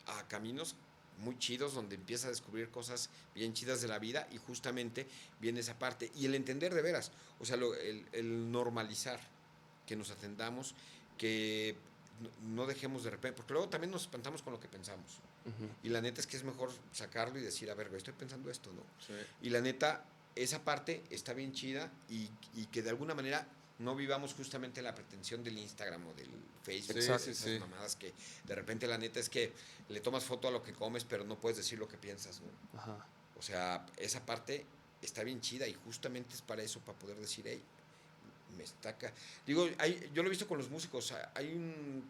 a caminos muy chidos donde empiezas a descubrir cosas bien chidas de la vida y justamente viene esa parte. Y el entender de veras, o sea, lo- el, el normalizar, que nos atendamos, que no- no dejemos de repente, porque luego también nos espantamos con lo que pensamos. Y la neta es que es mejor sacarlo y decir, a ver, estoy pensando esto, ¿no? Y la neta, esa parte está bien chida y, y que de alguna manera no vivamos justamente la pretensión del Instagram o del Facebook. Esas sí, mamadas que de repente la neta es que le tomas foto a lo que comes, pero no puedes decir lo que piensas, ¿no? Ajá. O sea, esa parte está bien chida y justamente es para eso, para poder decir, hey, me estaca. Digo, hay, yo lo he visto con los músicos. Hay un,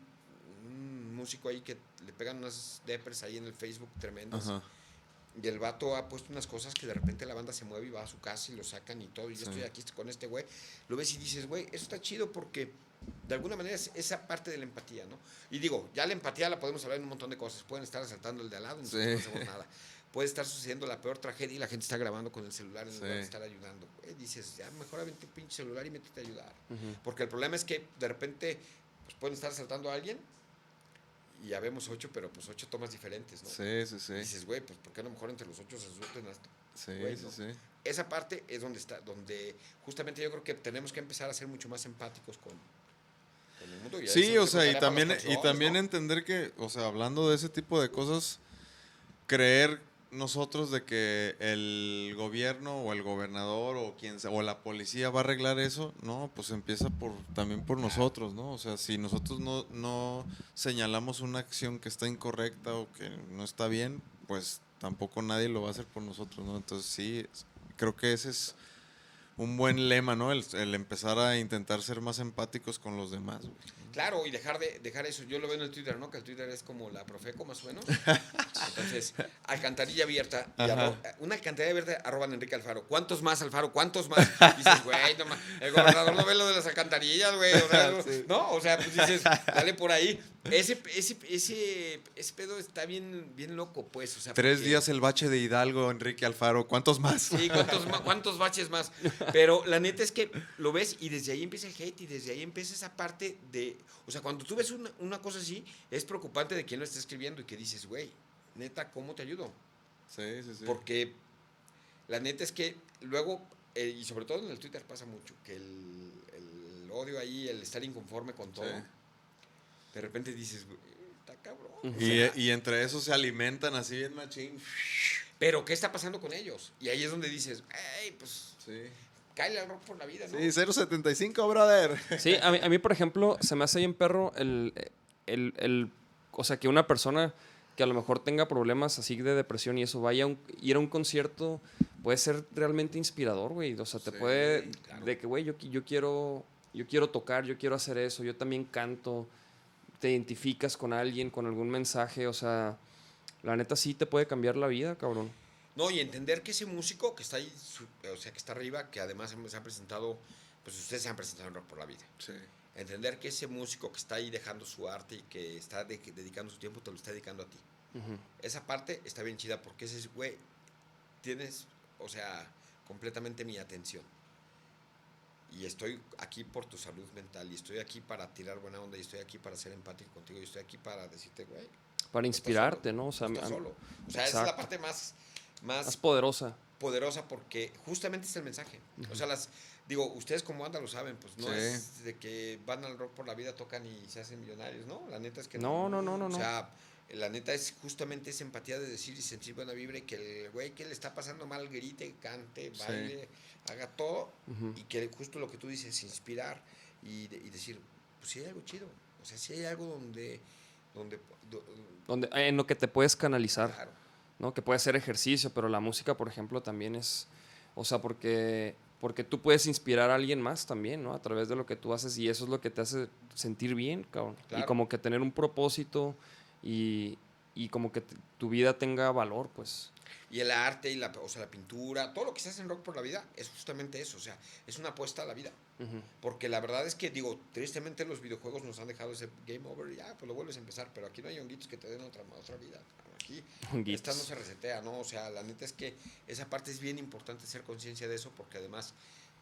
un músico ahí que le pegan unas depres ahí en el Facebook tremendas. Ajá. Y el vato ha puesto unas cosas que de repente la banda se mueve y va a su casa y lo sacan y todo. Y yo Sí. estoy aquí con este güey. Lo ves y dices, güey, eso está chido porque de alguna manera es esa parte de la empatía, ¿no? Y digo, ya la empatía la podemos hablar en un montón de cosas. Pueden estar asaltando el de al lado y nosotros Sí. no hacemos nada. Puede estar sucediendo la peor tragedia y la gente está grabando con el celular en lugar de Sí. estar ayudando. Dices, ya mejor avente un pinche celular y métete a ayudar. Porque el problema es que de repente pues, pueden estar asaltando a alguien y ya vemos ocho, pero pues ocho tomas diferentes, ¿no? Sí, sí, sí. Y dices, güey, pues ¿por qué a lo mejor entre los ocho se surten hasta? Sí, güey, sí, ¿no? sí. Esa parte es donde está, donde justamente yo creo que tenemos que empezar a ser mucho más empáticos con, con el mundo. y Sí, o sea, y también, y también ¿no? entender que, o sea, hablando de ese tipo de cosas, creer nosotros de que el gobierno o el gobernador o quien sea, o la policía va a arreglar eso, no, pues empieza por también por nosotros, ¿no? O sea, si nosotros no, no señalamos una acción que está incorrecta o que no está bien, pues tampoco nadie lo va a hacer por nosotros, ¿no? Entonces sí, creo que ese es un buen lema, ¿no? El, el empezar a intentar ser más empáticos con los demás, güey. Claro, y dejar de dejar eso. Yo lo veo en el Twitter, ¿no? Que el Twitter es como la Profeco, más o menos. Entonces, alcantarilla abierta. y una alcantarilla abierta arroban Enrique Alfaro. ¿Cuántos más, Alfaro? ¿Cuántos más? Dices, güey, no ma- El gobernador no ve lo de las alcantarillas, güey. o sea, no- No, o sea, pues dices, dale por ahí. Ese, ese, ese, ese pedo está bien, bien loco, pues. O sea, Tres porque- días el bache de Hidalgo, Enrique Alfaro. ¿Cuántos más? Sí, ¿cuántos, cuántos baches más? Pero la neta es que lo ves y desde ahí empieza el hate y desde ahí empieza esa parte de... O sea, cuando tú ves una, una cosa así, es preocupante de quién lo está escribiendo y que dices, güey, neta, ¿cómo te ayudo? Sí, sí, sí. Porque la neta es que luego, eh, y sobre todo en el Twitter pasa mucho, que el, el odio ahí, el estar inconforme con todo, Sí. De repente dices, güey, está cabrón. O Y, sea, y entre esos se alimentan así bien machín. pero, ¿qué está pasando con ellos? Y ahí es donde dices, hey, pues, Sí. cállale al rock por la vida, ¿no? Sí, 0.75, brother. Sí, a mí, a mí, por ejemplo, se me hace bien perro el, el, el- O sea, que una persona que a lo mejor tenga problemas así de depresión y eso, vaya a un- ir a un concierto, puede ser realmente inspirador, güey. O sea, te Sí, puede... claro. De que, güey, yo, yo, quiero, yo quiero tocar, yo quiero hacer eso, yo también canto. Te identificas con alguien, con algún mensaje, o sea... La neta sí te puede cambiar la vida, cabrón. No, y entender que ese músico que está ahí, su- o sea, que está arriba, que además se han presentado, pues ustedes se han presentado en Rock por la Vida. Sí. Entender que ese músico que está ahí dejando su arte y que está de- dedicando su tiempo, te lo está dedicando a ti. Esa parte está bien chida porque ese es, güey, tienes, o sea, completamente mi atención. Y estoy aquí por tu salud mental y estoy aquí para tirar buena onda y estoy aquí para ser empático contigo y estoy aquí para decirte, güey, Para inspirarte, solo, ¿no? O sea, no solo. O sea, esa es la parte más, más más poderosa. poderosa porque justamente es el mensaje. O sea, las digo, ustedes como banda lo saben, pues no Sí. es de que van al rock por la vida, tocan y se hacen millonarios, ¿no? La neta es que No, no, no, no, O no. La neta es justamente esa empatía de decir y sentir buena vibra y que el güey que le está pasando mal grite, cante, baile, haga todo y que justo lo que tú dices, inspirar y, de- y decir, pues sí hay algo chido, o sea, sí hay algo donde, donde, do- Donde, en lo que te puedes canalizar. claro, ¿no? Que puede ser ejercicio, pero la música, por ejemplo, también es, o sea, porque, porque tú puedes inspirar a alguien más también, ¿no? A través de lo que tú haces y eso es lo que te hace sentir bien, cabrón. Y como que tener un propósito y, y como que tu vida tenga valor, pues. Y el arte y la, o sea, la pintura, todo lo que se hace en Rock por la Vida es justamente eso, o sea, es una apuesta a la vida. Porque la verdad es que, digo, tristemente los videojuegos nos han dejado ese game over y ya, pues lo vuelves a empezar, pero aquí no hay honguitos que te den otra, otra vida. Aquí Honguitos. esta no se resetea, ¿no? O sea, la neta es que esa parte es bien importante hacer conciencia de eso porque además,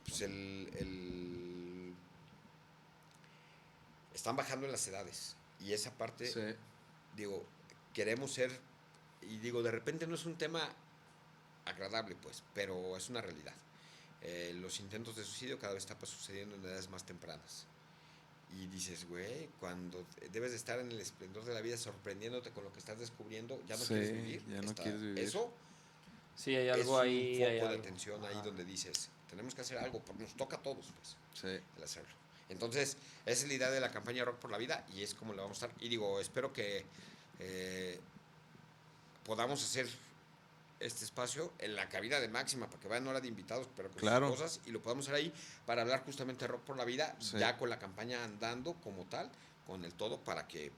pues el, el- Están bajando en las edades y esa parte digo, queremos ser, y digo, de repente no es un tema agradable, pues, pero es una realidad. Eh, los intentos de suicidio cada vez está pues, sucediendo en edades más tempranas. Y dices, güey, cuando debes de estar en el esplendor de la vida sorprendiéndote con lo que estás descubriendo, ya no Sí, quieres vivir. ya no Está- quieres vivir. Eso Sí, hay es algo un ahí. foco hay de algo. atención ahí donde dices, tenemos que hacer algo, porque nos toca a todos, pues Sí. el hacerlo. Entonces, esa es la idea de la campaña Rock por la Vida y es como la vamos a estar. Y digo, espero que eh, podamos hacer este espacio en la cabina de máxima para que vayan hora de invitados, pero con Claro. cosas y lo podamos hacer ahí para hablar justamente de Rock por la Vida, Sí. ya con la campaña andando como tal, con el todo, para que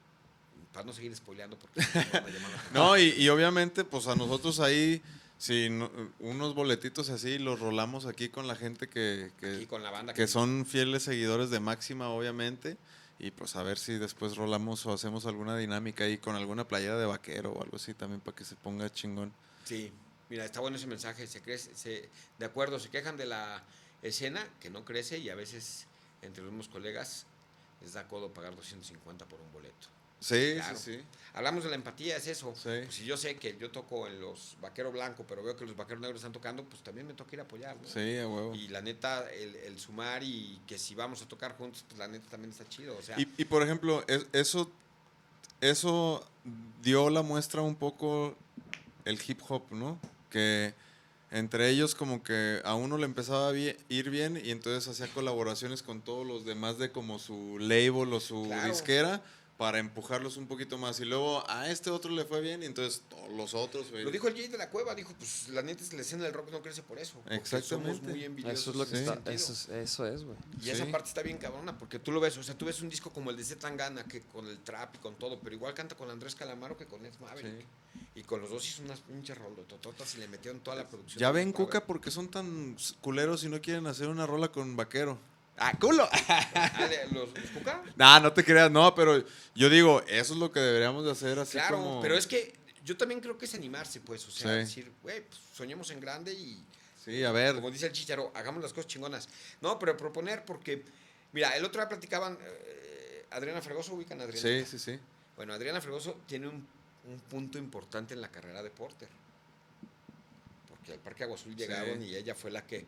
para no seguir spoileando porque No, y, y obviamente, pues a nosotros ahí, si no- unos boletitos así, los rolamos aquí con la gente que, que, aquí con la banda que son fieles seguidores de Máxima, obviamente. Y pues a ver si después rolamos o hacemos alguna dinámica ahí con alguna playera de vaquero o algo así también para que se ponga chingón. Sí, mira, está bueno ese mensaje. Se crece, se, de acuerdo, se quejan de la escena que no crece y a veces entre los mismos colegas les da codo pagar 250 por un boleto. Sí, Claro. sí, sí. Hablamos de la empatía, es eso. Sí. Pues si yo sé que yo toco en los vaqueros blancos, pero veo que los vaqueros negros están tocando, pues también me toca ir a apoyar. ¿no? Sí, a huevo. Y la neta, el, el sumar y que si vamos a tocar juntos, pues la neta también está chido. O sea, Y, y, por ejemplo, es- eso, eso dio la muestra un poco el hip hop, ¿no? Que entre ellos como que a uno le empezaba a ir bien y entonces hacía colaboraciones con todos los demás de como su label o su Claro. disquera para empujarlos un poquito más. Y luego a este otro le fue bien y entonces todos los otros. Lo dijo el Jay de la Cueva, dijo, pues la neta es la escena del rock no crece por eso. porque Exactamente. Somos muy envidiosos Eso es lo que está. Eso es, eso es, güey. Y esa parte está bien cabrona, porque tú lo ves, o sea, tú ves un disco como el de Zetangana, que con el trap y con todo, pero igual canta con Andrés Calamaro que con Ed Maverick. Sí. Y con los dos hizo unas pinches rolotototas y le metieron toda la producción. Ya ven. Cuca, porque son tan culeros y no quieren hacer una rola con vaquero. ¡Ah, culo! ¿Los, los Cuca? Nah, no te creas, no, pero yo digo, eso es lo que deberíamos de hacer así Claro, como... pero es que yo también creo que es animarse, pues, o sea, Sí. decir, güey, pues, soñemos en grande y Sí, a ver. como dice el chicharo, hagamos las cosas chingonas. No, pero proponer porque, mira, el otro día platicaban, eh, Adriana Fregoso, ubican a Adriana. Sí, sí, sí. Bueno, Adriana Fregoso tiene un, un punto importante en la carrera de Porter. Porque al Parque Agua Azul llegaron Sí. y ella fue la que,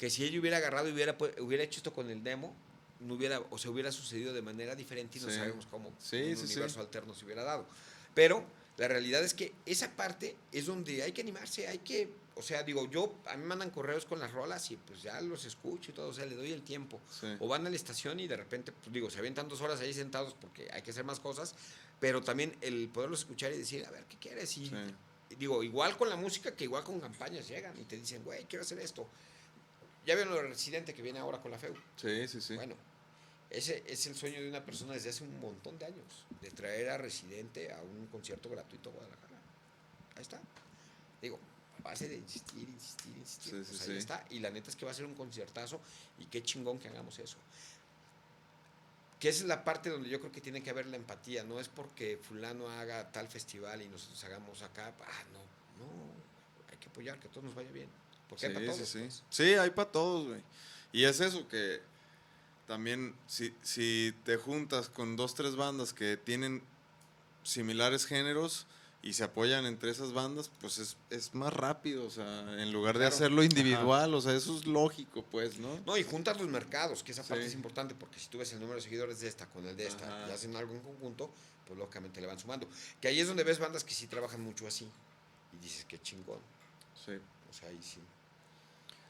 que si ella hubiera agarrado y hubiera, hubiera hecho esto con el demo, no hubiera, o se hubiera sucedido de manera diferente y no Sí. sabemos cómo Sí, un sí, universo alterno se hubiera dado. Pero la realidad es que esa parte es donde hay que animarse, hay que, o sea, digo, yo, a mí me mandan correos con las rolas y pues ya los escucho y todo, o sea, le doy el tiempo. O van a la estación y de repente, pues digo, se avientan dos horas ahí sentados porque hay que hacer más cosas, pero también el poderlos escuchar y decir, a ver, ¿qué quieres? Y digo, igual con la música que igual con campañas llegan y te dicen, güey, quiero hacer esto. Ya vieron lo residente que viene ahora con la FEU. Sí, sí, sí. Bueno, ese es el sueño de una persona desde hace un montón de años, de traer a Residente a un concierto gratuito a Guadalajara. Ahí está. Digo, a base de insistir, insistir, insistir. Sí, pues sí, ahí sí. está. Y la neta es que va a ser un conciertazo y qué chingón que hagamos eso. Que esa es la parte donde yo creo que tiene que haber la empatía. No es porque fulano haga tal festival y nosotros hagamos acá. Ah, no, no. Hay que apoyar, que a todos nos vaya bien. Porque hay Sí, para sí, todos. sí. pues. Sí, hay para todos, güey. Y es eso que también, si, si te juntas con dos, tres bandas que tienen similares géneros y se apoyan entre esas bandas, pues es, es más rápido, o sea, en lugar de Claro. hacerlo individual, o sea, eso es lógico, pues, ¿no? No, y juntas los mercados, que esa parte Sí. es importante, porque si tú ves el número de seguidores de esta con el de esta Ajá. y hacen algo en conjunto, pues lógicamente le van sumando. Que ahí es donde ves bandas que sí trabajan mucho así. Y dices, qué chingón. Sí. O sea, ahí sí.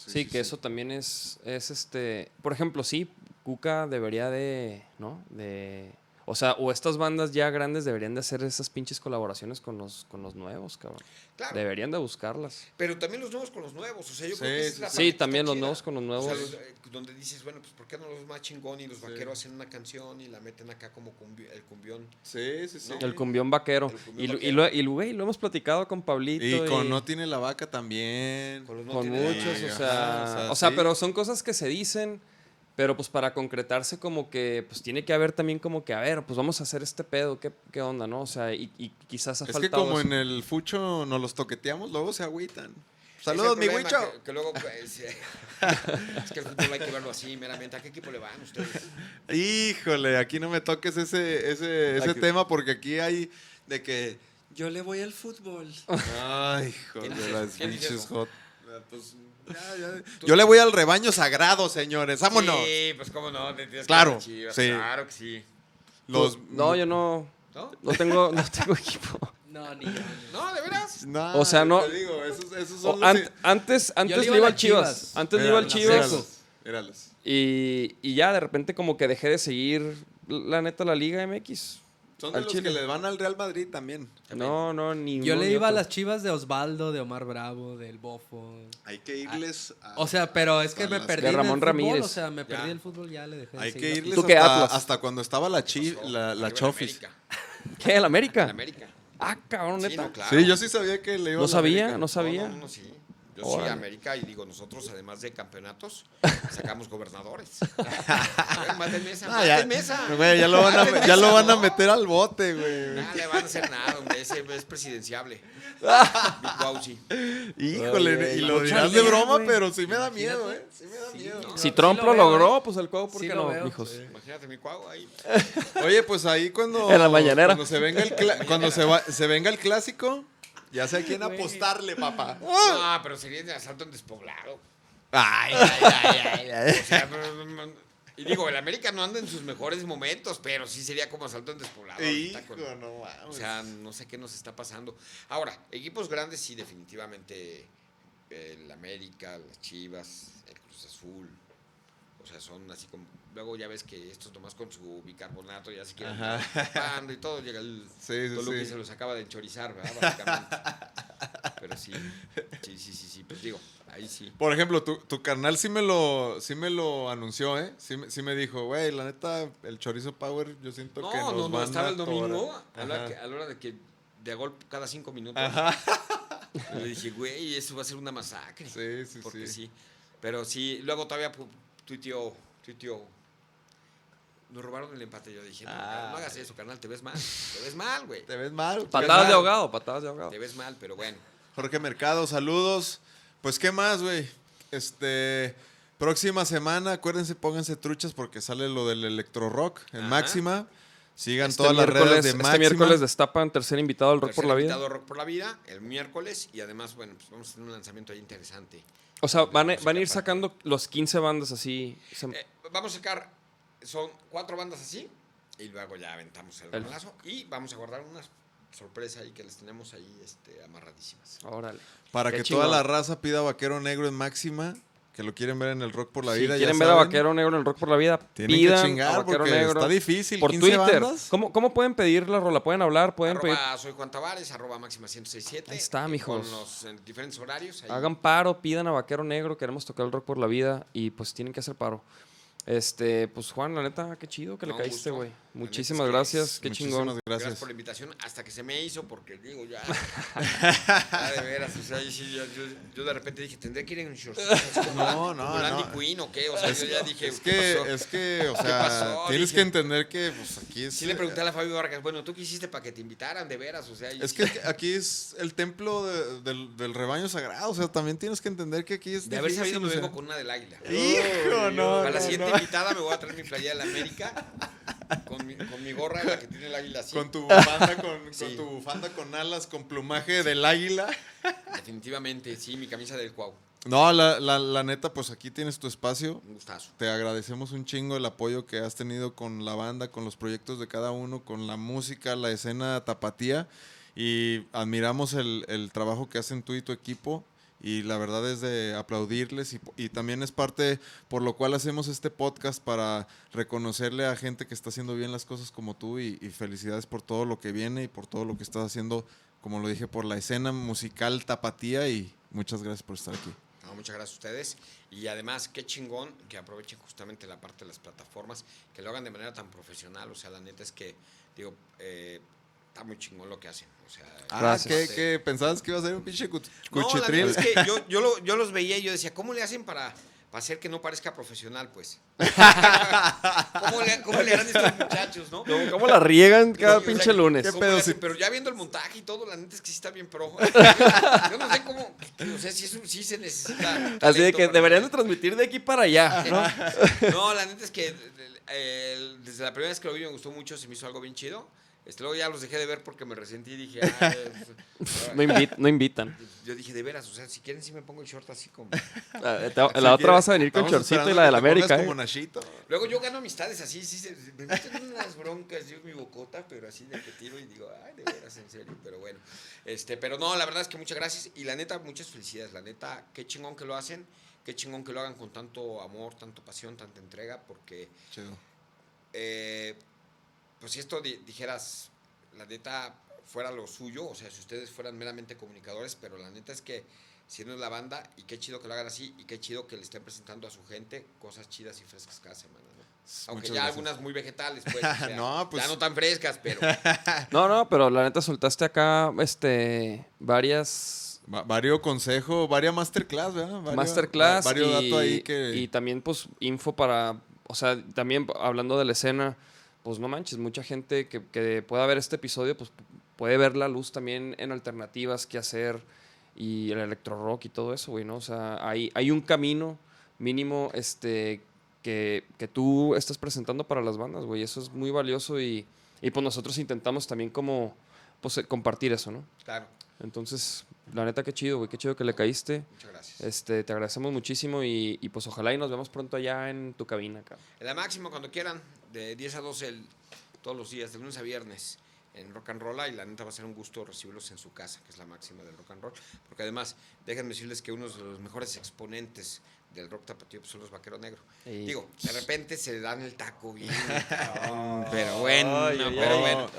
Sí, que eso también es, es este, por ejemplo, sí, Cuca debería de, ¿no? De, o sea, o estas bandas ya grandes deberían de hacer esas pinches colaboraciones con los, con los nuevos, cabrón. Claro. Deberían de buscarlas. Pero también los nuevos con los nuevos. O sea, yo Sí, creo que esa es sí, la sí. también los chida. nuevos con los nuevos. O sea, los, eh, donde dices, bueno, pues ¿por qué no los más chingón y los vaqueros hacen una canción y la meten acá como cumbi- el cumbión? Sí, sí, sí. El cumbión vaquero. El cumbión y, lo- y, vaquero. lo, y, lo- güey, lo hemos platicado con Pablito. Y con No tiene la vaca también. Con los no con tiene- muchos, Ajá, o sea, o sea, o sea, sí. pero son cosas que se dicen, pero pues para concretarse como que, pues tiene que haber también como que, a ver, pues vamos a hacer este pedo, ¿qué, qué onda, no? O sea, y, y quizás ha Es que faltado como eso. en el fucho nos los toqueteamos, luego se agüitan. Saludos, mi huicho. Que, que luego, pues, eh, es que el fútbol hay que verlo así, meramente. ¿A qué equipo le van ustedes? Híjole, aquí no me toques ese, ese, ese Aquí- tema porque aquí hay de que yo le voy al fútbol. Ay, hijo ¿Quién de dice las eso? hot. Ah, pues, ya, ya. Yo le voy al rebaño sagrado, señores. Vámonos. Sí, pues cómo no. te tienes que Claro, Chivas, sí. Claro que sí. Los, No, yo no, ¿No? no tengo, no tengo equipo. No, ni yo. No, ¿de veras? No, O sea, no- Te digo, esos, esos son antes antes le iba al Chivas. Chivas. Antes le iba al Chivas. míralos. Y, y ya de repente como que dejé de seguir, la neta, la Liga MX. Son de Al los Chile. que le van al Real Madrid también. No, no, ni Yo le iba a las chivas de Osvaldo, de Omar Bravo, del Bofo. Hay que irles a- O sea, pero es que me perdí De el Ramón fútbol, Ramírez. O sea, me Ya. perdí el fútbol, ya le dejé de Hay que irles ¿Tú hasta, Atlas? hasta cuando estaba la, chi, la, la Chofis. América. ¿Qué? ¿El América? El América. Ah, cabrón, Sí, neta. no, claro. Sí, yo sí sabía que le iba No a la sabía, América. no sabía. No, no, no, sí. Yo sí, Órale. América, y digo, nosotros además de campeonatos, sacamos gobernadores. Maten mesa, Ah, ya, maten mesa. güey, ya lo van a, ya lo mesa, van a ¿no? meter al bote, güey. No le van a hacer nada, hombre, ese es presidenciable. Híjole, Oye, y lo dirás de broma, güey. pero sí me da miedo, Imagínate. ¿eh? Sí me da Sí, miedo. no. Si Sí Trump lo lo, veo, logró, pues el cuau, ¿por Sí qué lo no, sí. Imagínate mi cuau ahí. Oye, pues ahí cuando. En la mañanera. Cuando se venga el, cuando se, va- se venga el clásico, ya sé a quién Güey. apostarle, papá. No, pero sería de asalto en despoblado. Ay, ay, ay, ay, O sea, no, no, no. y digo, el América no anda en sus mejores momentos, pero sí sería como asalto en despoblado. ay. ahorita Hijo, con- no O mames. sea, no sé qué nos está pasando. Ahora, equipos grandes sí, definitivamente el América, las Chivas, el Cruz Azul. O sea, son así como... Luego ya ves que estos nomás con su bicarbonato ya se quieren y todo. Llega el Sí, sí, y sí. se los acaba de enchorizar, ¿verdad? Básicamente. Pero sí, sí, sí, sí, sí. Pues digo, ahí sí. Por ejemplo, tu, tu carnal sí me lo, sí me lo anunció, ¿eh? Sí, me- sí me dijo, güey, la neta, el chorizo power, yo siento No, que nos no, no, estaba el domingo atorar". a la, que- a la hora de que de a gol cada cinco minutos. Ajá. Le dije, güey, eso va a ser una masacre. Sí, sí, porque sí. sí. Pero sí, luego todavía tuiteó, tuiteó. Nos robaron el empate. Yo dije, no, Ah. no hagas eso, carnal, te ves mal. Te ves mal, güey. Te ves mal. Patadas de ahogado, patadas de ahogado. Te ves mal, pero bueno. Jorge Mercado, saludos. Pues, ¿qué más, güey? Este. Próxima semana, acuérdense, pónganse truchas porque sale lo del electro rock en Ajá. Máxima. Sigan Este todas las redes de este Máxima. miércoles destapan tercer invitado al Rock por la Vida. invitado Rock por la Vida, el miércoles. Y además, bueno, pues vamos a tener un lanzamiento ahí interesante. O sea, van van a ir sacando los 15 bandas así. Eh, vamos a sacar, son cuatro bandas así, y luego ya aventamos el El- balazo. Y vamos a guardar una sorpresa ahí que les tenemos ahí este, amarradísimas. Órale. Para Qué que chingón. toda la raza pida Vaquero Negro en Máxima, que lo quieren ver en el Rock por la si Vida. ya quieren ver a. Vaquero Negro en el Rock por la Vida, Tienen pidan que chingar a Vaquero porque Negro está difícil. por 15 Twitter. bandas. ¿Cómo, ¿Cómo pueden pedir la rola? ¿Pueden hablar? ¿Pueden pedir? Soy Juan Tavares, arroba máxima 1067. Ahí está, mijos. Con los eh, diferentes horarios. ahí. Hagan paro, pidan a Vaquero Negro, queremos tocar el rock por la vida y pues tienen que hacer paro. Este, pues Juan, la neta, qué chido que le caíste, güey. Muchísimas es que gracias, es- qué Muchísimas chingón. Gracias. Gracias. por la invitación. Hasta que se me hizo, porque digo, ya. ya de veras, o sea, yo, yo, yo- yo de repente dije, tendré que ir en shorts. así como No, no, el Andy no. Queen o qué. O sea, yo ya dije, Es ¿qué que, pasó? es que, o ¿Qué sea, pasó? tienes Dije- que entender que pues, aquí es. Sí le pregunté a la Fabio Vargas, bueno, ¿tú qué hiciste para que te invitaran de veras? O sea, Es sí, que aquí es el templo de- del, del rebaño sagrado. O sea, también tienes que entender que aquí es. de haber sabido me vengo con una del águila. Hijo, no. Para la no, siguiente no. invitada me voy a traer mi playera de la América con mi, con mi gorra, la que tiene el águila así. Con tu bufanda con, Sí. con tu bufanda con alas, con plumaje del águila. Definitivamente, sí, mi camisa del Cuau. No, la, la, la neta, pues aquí tienes tu espacio. Un gustazo. Te agradecemos un chingo el apoyo que has tenido con la banda, con los proyectos de cada uno, con la música, la escena tapatía. Y admiramos el, el trabajo que hacen tú y tu equipo. Y la verdad es de aplaudirles. Y, también es parte por lo cual hacemos este podcast para reconocerle a gente que está haciendo bien las cosas como tú. Y, felicidades por todo lo que viene y por todo lo que estás haciendo, como lo dije, por la escena musical tapatía. Y muchas gracias por estar aquí. Muchas gracias a ustedes. Y además, qué chingón que aprovechen justamente la parte de las plataformas, que lo hagan de manera tan profesional. O sea, la neta es que, digo, eh, está muy chingón lo que hacen. O sea, Ah, Gracias. ¿qué, qué? ¿Pensabas que iba a ser un pinche cuch- No, la cuchitril? neta es que yo, yo, lo- yo los veía y yo decía, ¿cómo le hacen para, para hacer que no parezca profesional, pues? ¿Cómo le, cómo le harán estos muchachos, no? ¿Cómo, cómo la riegan cada Sí, o sea, pinche lunes? ¿qué ¿Cómo pedo le hacen? si- Pero ya viendo el montaje y todo, la neta es que sí está bien pro. Yo no sé cómo, o sea, si eso sí se necesita. Así de que deberían de transmitir de aquí para allá, ¿no? No, la neta es que eh, desde la primera vez que lo vi me gustó mucho, se me hizo algo bien chido. Este, luego ya los dejé de ver porque me resentí y dije, ah, pues, No, invit- no invitan. yo dije, de veras, o sea, si quieren sí me pongo el short así como... Ah, te- La otra vas a venir con chorcito y la de la América. como ¿eh? Nachito. Luego yo gano amistades así, sí, se- me meten en unas broncas, yo mi bocota, pero así de que tiro y digo, ay, de veras, en serio, pero bueno. Este, pero no, la verdad es que muchas gracias y la neta, muchas felicidades, la neta, qué chingón que lo hacen, qué chingón que lo hagan con tanto amor, tanto pasión, tanta entrega, porque, Chido. eh, pues si esto di- dijeras, la neta, fuera lo suyo, o sea, si ustedes fueran meramente comunicadores, pero la neta es que si no es la banda, y qué chido que lo hagan así, y qué chido que le estén presentando a su gente cosas chidas y frescas cada semana, ¿no? Aunque Muchas ya gracias. algunas muy vegetales, pues. o sea, No, pues- Ya no tan frescas, pero. No, no, pero la neta soltaste acá este varias Va- Vario consejo, varia masterclass, ¿verdad? Vario- masterclass va- Vario y, dato ahí que... y también pues info para, o sea, también hablando de la escena, pues no manches, mucha gente que, que pueda ver este episodio pues puede ver la luz también en alternativas que hacer y el electro rock y todo eso, güey, ¿no? O sea, hay, hay un camino mínimo este que, que tú estás presentando para las bandas, güey, eso es muy valioso y, y pues nosotros intentamos también como pues eh, compartir eso, ¿no? Claro, Entonces, la neta, qué chido, güey, qué chido que le caíste. muchas gracias. Este, te agradecemos muchísimo y, y, pues ojalá y nos vemos pronto allá en tu cabina. En la máxima, cuando quieran, de 10 a 12 el- todos los días, de lunes a viernes, en Rock and Roll. Y la neta va a ser un gusto recibirlos en su casa, que es la máxima del Rock and Roll. Porque además, déjenme decirles que uno de los mejores exponentes del rock tapatío pues, son los Vaqueros Negros. Digo, de repente se le dan el taco bien. pero bueno, Ay, pero ay. bueno.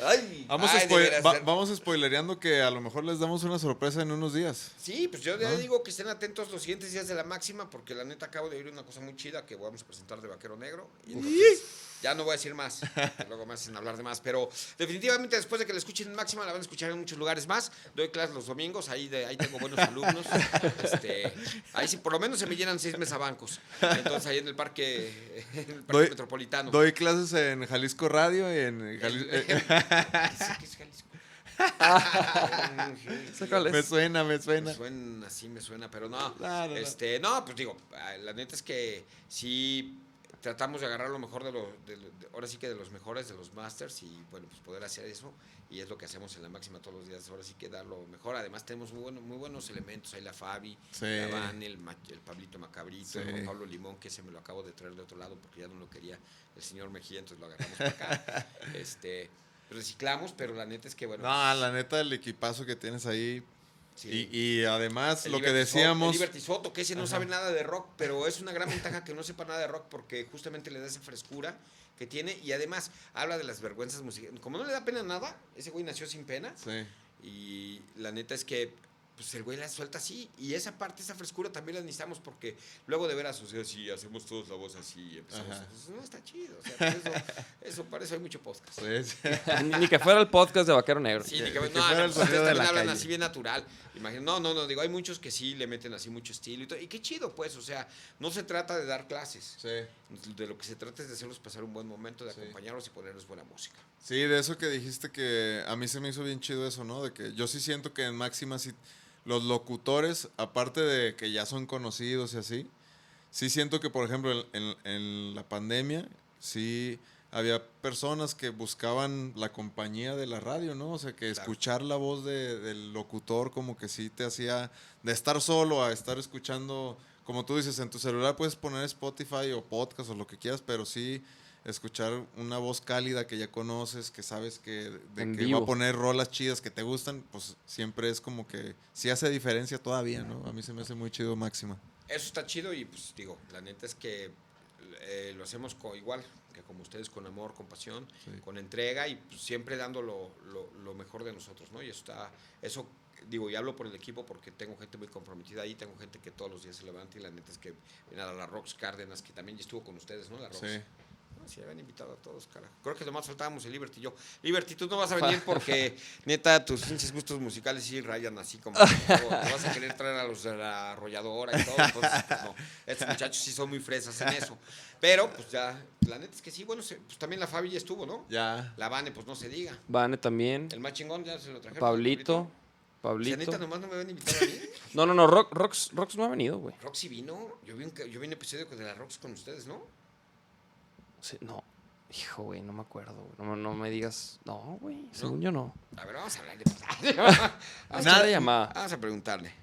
Vamos, Ay, a va- vamos spoilereando que a lo mejor les damos una sorpresa en unos días. Sí, pues yo ya digo que estén atentos los siguientes días de la máxima, porque la neta acabo de oír una cosa muy chida que vamos a presentar de Vaquero Negro. Y entonces, ya no voy a decir más, luego más sin hablar de más. Pero definitivamente después de que la escuchen en máxima, la van a escuchar en muchos lugares más. Doy clases los domingos, ahí, de, ahí tengo buenos alumnos. Este, ahí sí, por lo menos se me llenan seis mesabancos. Entonces ahí en el parque, en el parque Doy- metropolitano. Doy clases en Jalisco Radio y en Jali- El- eh, Sí, que es Jalisco. ¿Sé cuál es? me suena, me Me suena. suena, así me suena, pero no. No. este, no, pues digo, ah, la neta es que sí tratamos de agarrar lo mejor de los, de lo- de- ahora sí que de los mejores, de los masters y bueno, pues poder hacer eso y es lo que hacemos en la máxima todos los días, ahora sí que dar lo mejor. Además tenemos muy, bueno, muy buenos elementos, ahí la Fabi, Sí. la Van, el, el Pablito Macabrito, Sí. el Pablo Limón, que se me lo acabo de traer de otro lado porque ya no lo quería el señor Mejía, entonces lo agarramos para acá. este, reciclamos, pero la neta es que bueno, No, la neta, el equipazo que tienes ahí. Sí. Y, y además, El lo que Liberty decíamos. el Liberty Soto, que ese no sabe nada de rock, pero es una gran ventaja que no sepa nada de rock porque justamente le da esa frescura que tiene y además habla de las vergüenzas musicales. Como no le da pena nada, ese güey nació sin pena Sí. y la neta es que pues el güey la suelta así y esa parte, esa frescura también la necesitamos porque luego de veras, o sea, si hacemos todos la voz así y empezamos, Ajá. pues, no está chido, o sea, por eso, eso para eso hay mucho podcast. Pues, Ni, que fuera el podcast de Vaquero Negro. Sí, Que- ni que, que no, fuera no, el pues, sonido de la hablan calle. así bien natural. Imagino, no, no, no, digo, hay muchos que sí le meten así mucho estilo y todo. Y qué chido, pues, o sea, no se trata de dar clases. sí. De lo que se trata es de hacerlos pasar un buen momento, de Sí. acompañarlos y ponerles buena música. Sí, de eso que dijiste que a mí se me hizo bien chido eso, ¿no? De que yo sí siento que en Máxima sí, los locutores, aparte de que ya son conocidos y así, sí siento que, por ejemplo, en, en- en la pandemia, sí había personas que buscaban la compañía de la radio, ¿no? O sea, que escuchar la voz de- del locutor como que sí te hacía de estar solo a estar escuchando, como tú dices, en tu celular puedes poner Spotify o podcast o lo que quieras, pero sí escuchar una voz cálida que ya conoces, que sabes que, de En que va a poner rolas chidas que te gustan, pues siempre es como que sí hace diferencia todavía, ¿no? A mí se me hace muy chido Máxima. Eso está chido y pues digo, la neta es que eh, lo hacemos co- igual que como ustedes, con amor, con pasión, Sí. con entrega y pues, siempre dando lo, lo- lo mejor de nosotros, ¿no? Y eso está, eso digo, y hablo por el equipo porque tengo gente muy comprometida ahí, tengo gente que todos los días se levanta y la neta es que viene a la Rox Cárdenas, que también ya estuvo con ustedes, ¿no? La Rox. Sí. Sí, habían invitado a todos, carajo. Creo que nomás faltábamos el Liberty y yo. Liberty, tú no vas a venir porque, neta, tus pinches gustos musicales sí rayan así como. o te vas a querer traer a los de la arrolladora y todo. Entonces, pues, no. Estos muchachos sí son muy fresas en eso. Pero, pues ya, la neta es que sí, bueno, pues también la Fabi ya estuvo, ¿no? Ya. La Vane, pues no se diga. Vane también. El más chingón ya se lo trajeron. Pablito. Si Pablito. neta nomás no me habían invitado a mí. No, no, no. Rox, Rox, Rox no ha venido, güey. Roxy vino. Yo vi un, yo vi un episodio de la Rox con ustedes, ¿no? Sí, no. Hijo, güey, no me acuerdo. güey. No, no me digas. No, güey. Según yo no. A ver, vamos a hablar de. Haz la llamada. Vamos a preguntarle.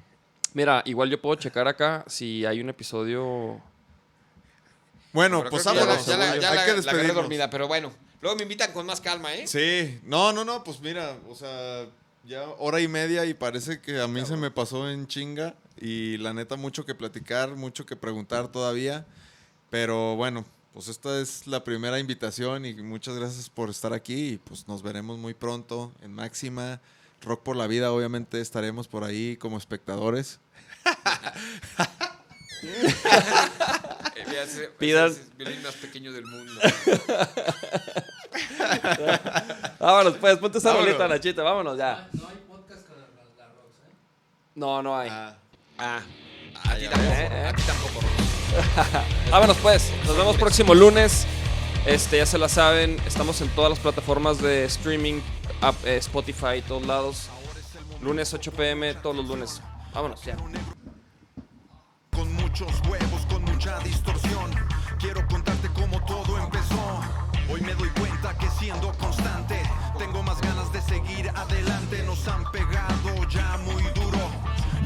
Mira, igual yo puedo checar acá si hay un episodio. Bueno, Pero pues que ya la- vámonos. ya la- hay ya que la- la agarré despedirnos. dormida, pero bueno. Luego me invitan con más calma, ¿eh? Sí, no, no, no, pues mira, o sea, ya hora y media y parece que a mí se me pasó en chinga y la neta mucho que platicar, mucho que preguntar todavía, pero bueno, pues esta es la primera invitación y muchas gracias por estar aquí y pues nos veremos muy pronto en Máxima. Rock por la vida, obviamente estaremos por ahí como espectadores. Pidan- es el más pequeño del mundo. Vámonos, pues, ponte esa Vámonos. rolita, Nachita, vámonos ya. No hay podcast con la, la, la Rox, ¿eh? No, no hay. Ah, a ti ya, tampoco. eh, eh. A ti tampoco. Vámonos, pues. Nos vemos próximo lunes. Este, ya se la saben, estamos en todas las plataformas de streaming, app, eh, Spotify, todos lados. Lunes 8 pm, todos los lunes. Vámonos, ya. Con muchos huevos, con mucha distorsión. Quiero contarte cómo todo empezó. Hoy me doy cuenta que siendo constante, tengo más ganas de seguir adelante. Nos han pegado ya muy duro.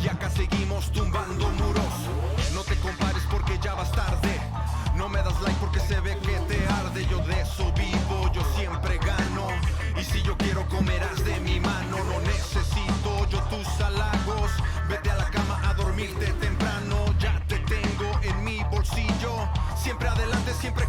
Y acá seguimos tumbando muros. No te compares ya vas tarde. No me das like porque se ve que te arde. Yo de eso vivo, yo siempre gano. Y si yo quiero comerás de mi mano, no necesito yo tus halagos. Vete a la cama a dormirte temprano. Ya te tengo en mi bolsillo. Siempre adelante, siempre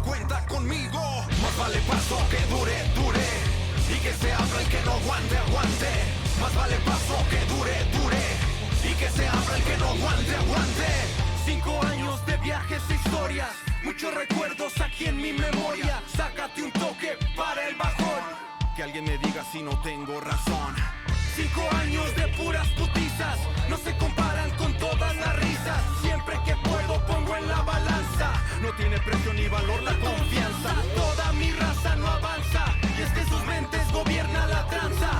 viajes e historias. Muchos recuerdos aquí en mi memoria. Sácate un toque para el bajón. Que alguien me diga si no tengo razón. Cinco años de puras putizas. No se comparan con todas las risas. Siempre que puedo pongo en la balanza. No tiene precio ni valor la confianza. Toda mi raza no avanza. Y es que sus mentes gobierna la tranza.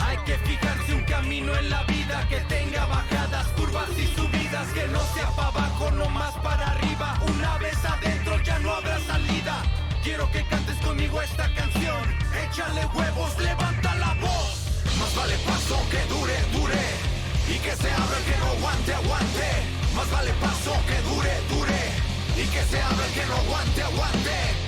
Hay que fijarse un camino en la vida que tenga bajadas, curvas y subidas, que no sea para abajo, no más para arriba. Una vez adentro ya no habrá salida. Quiero que cantes conmigo esta canción. Échale huevos, levanta la voz. Más vale paso que dure, dure. Y que se abra el que no aguante, aguante. Más vale paso que dure, dure. Y que se abra el que no aguante, aguante.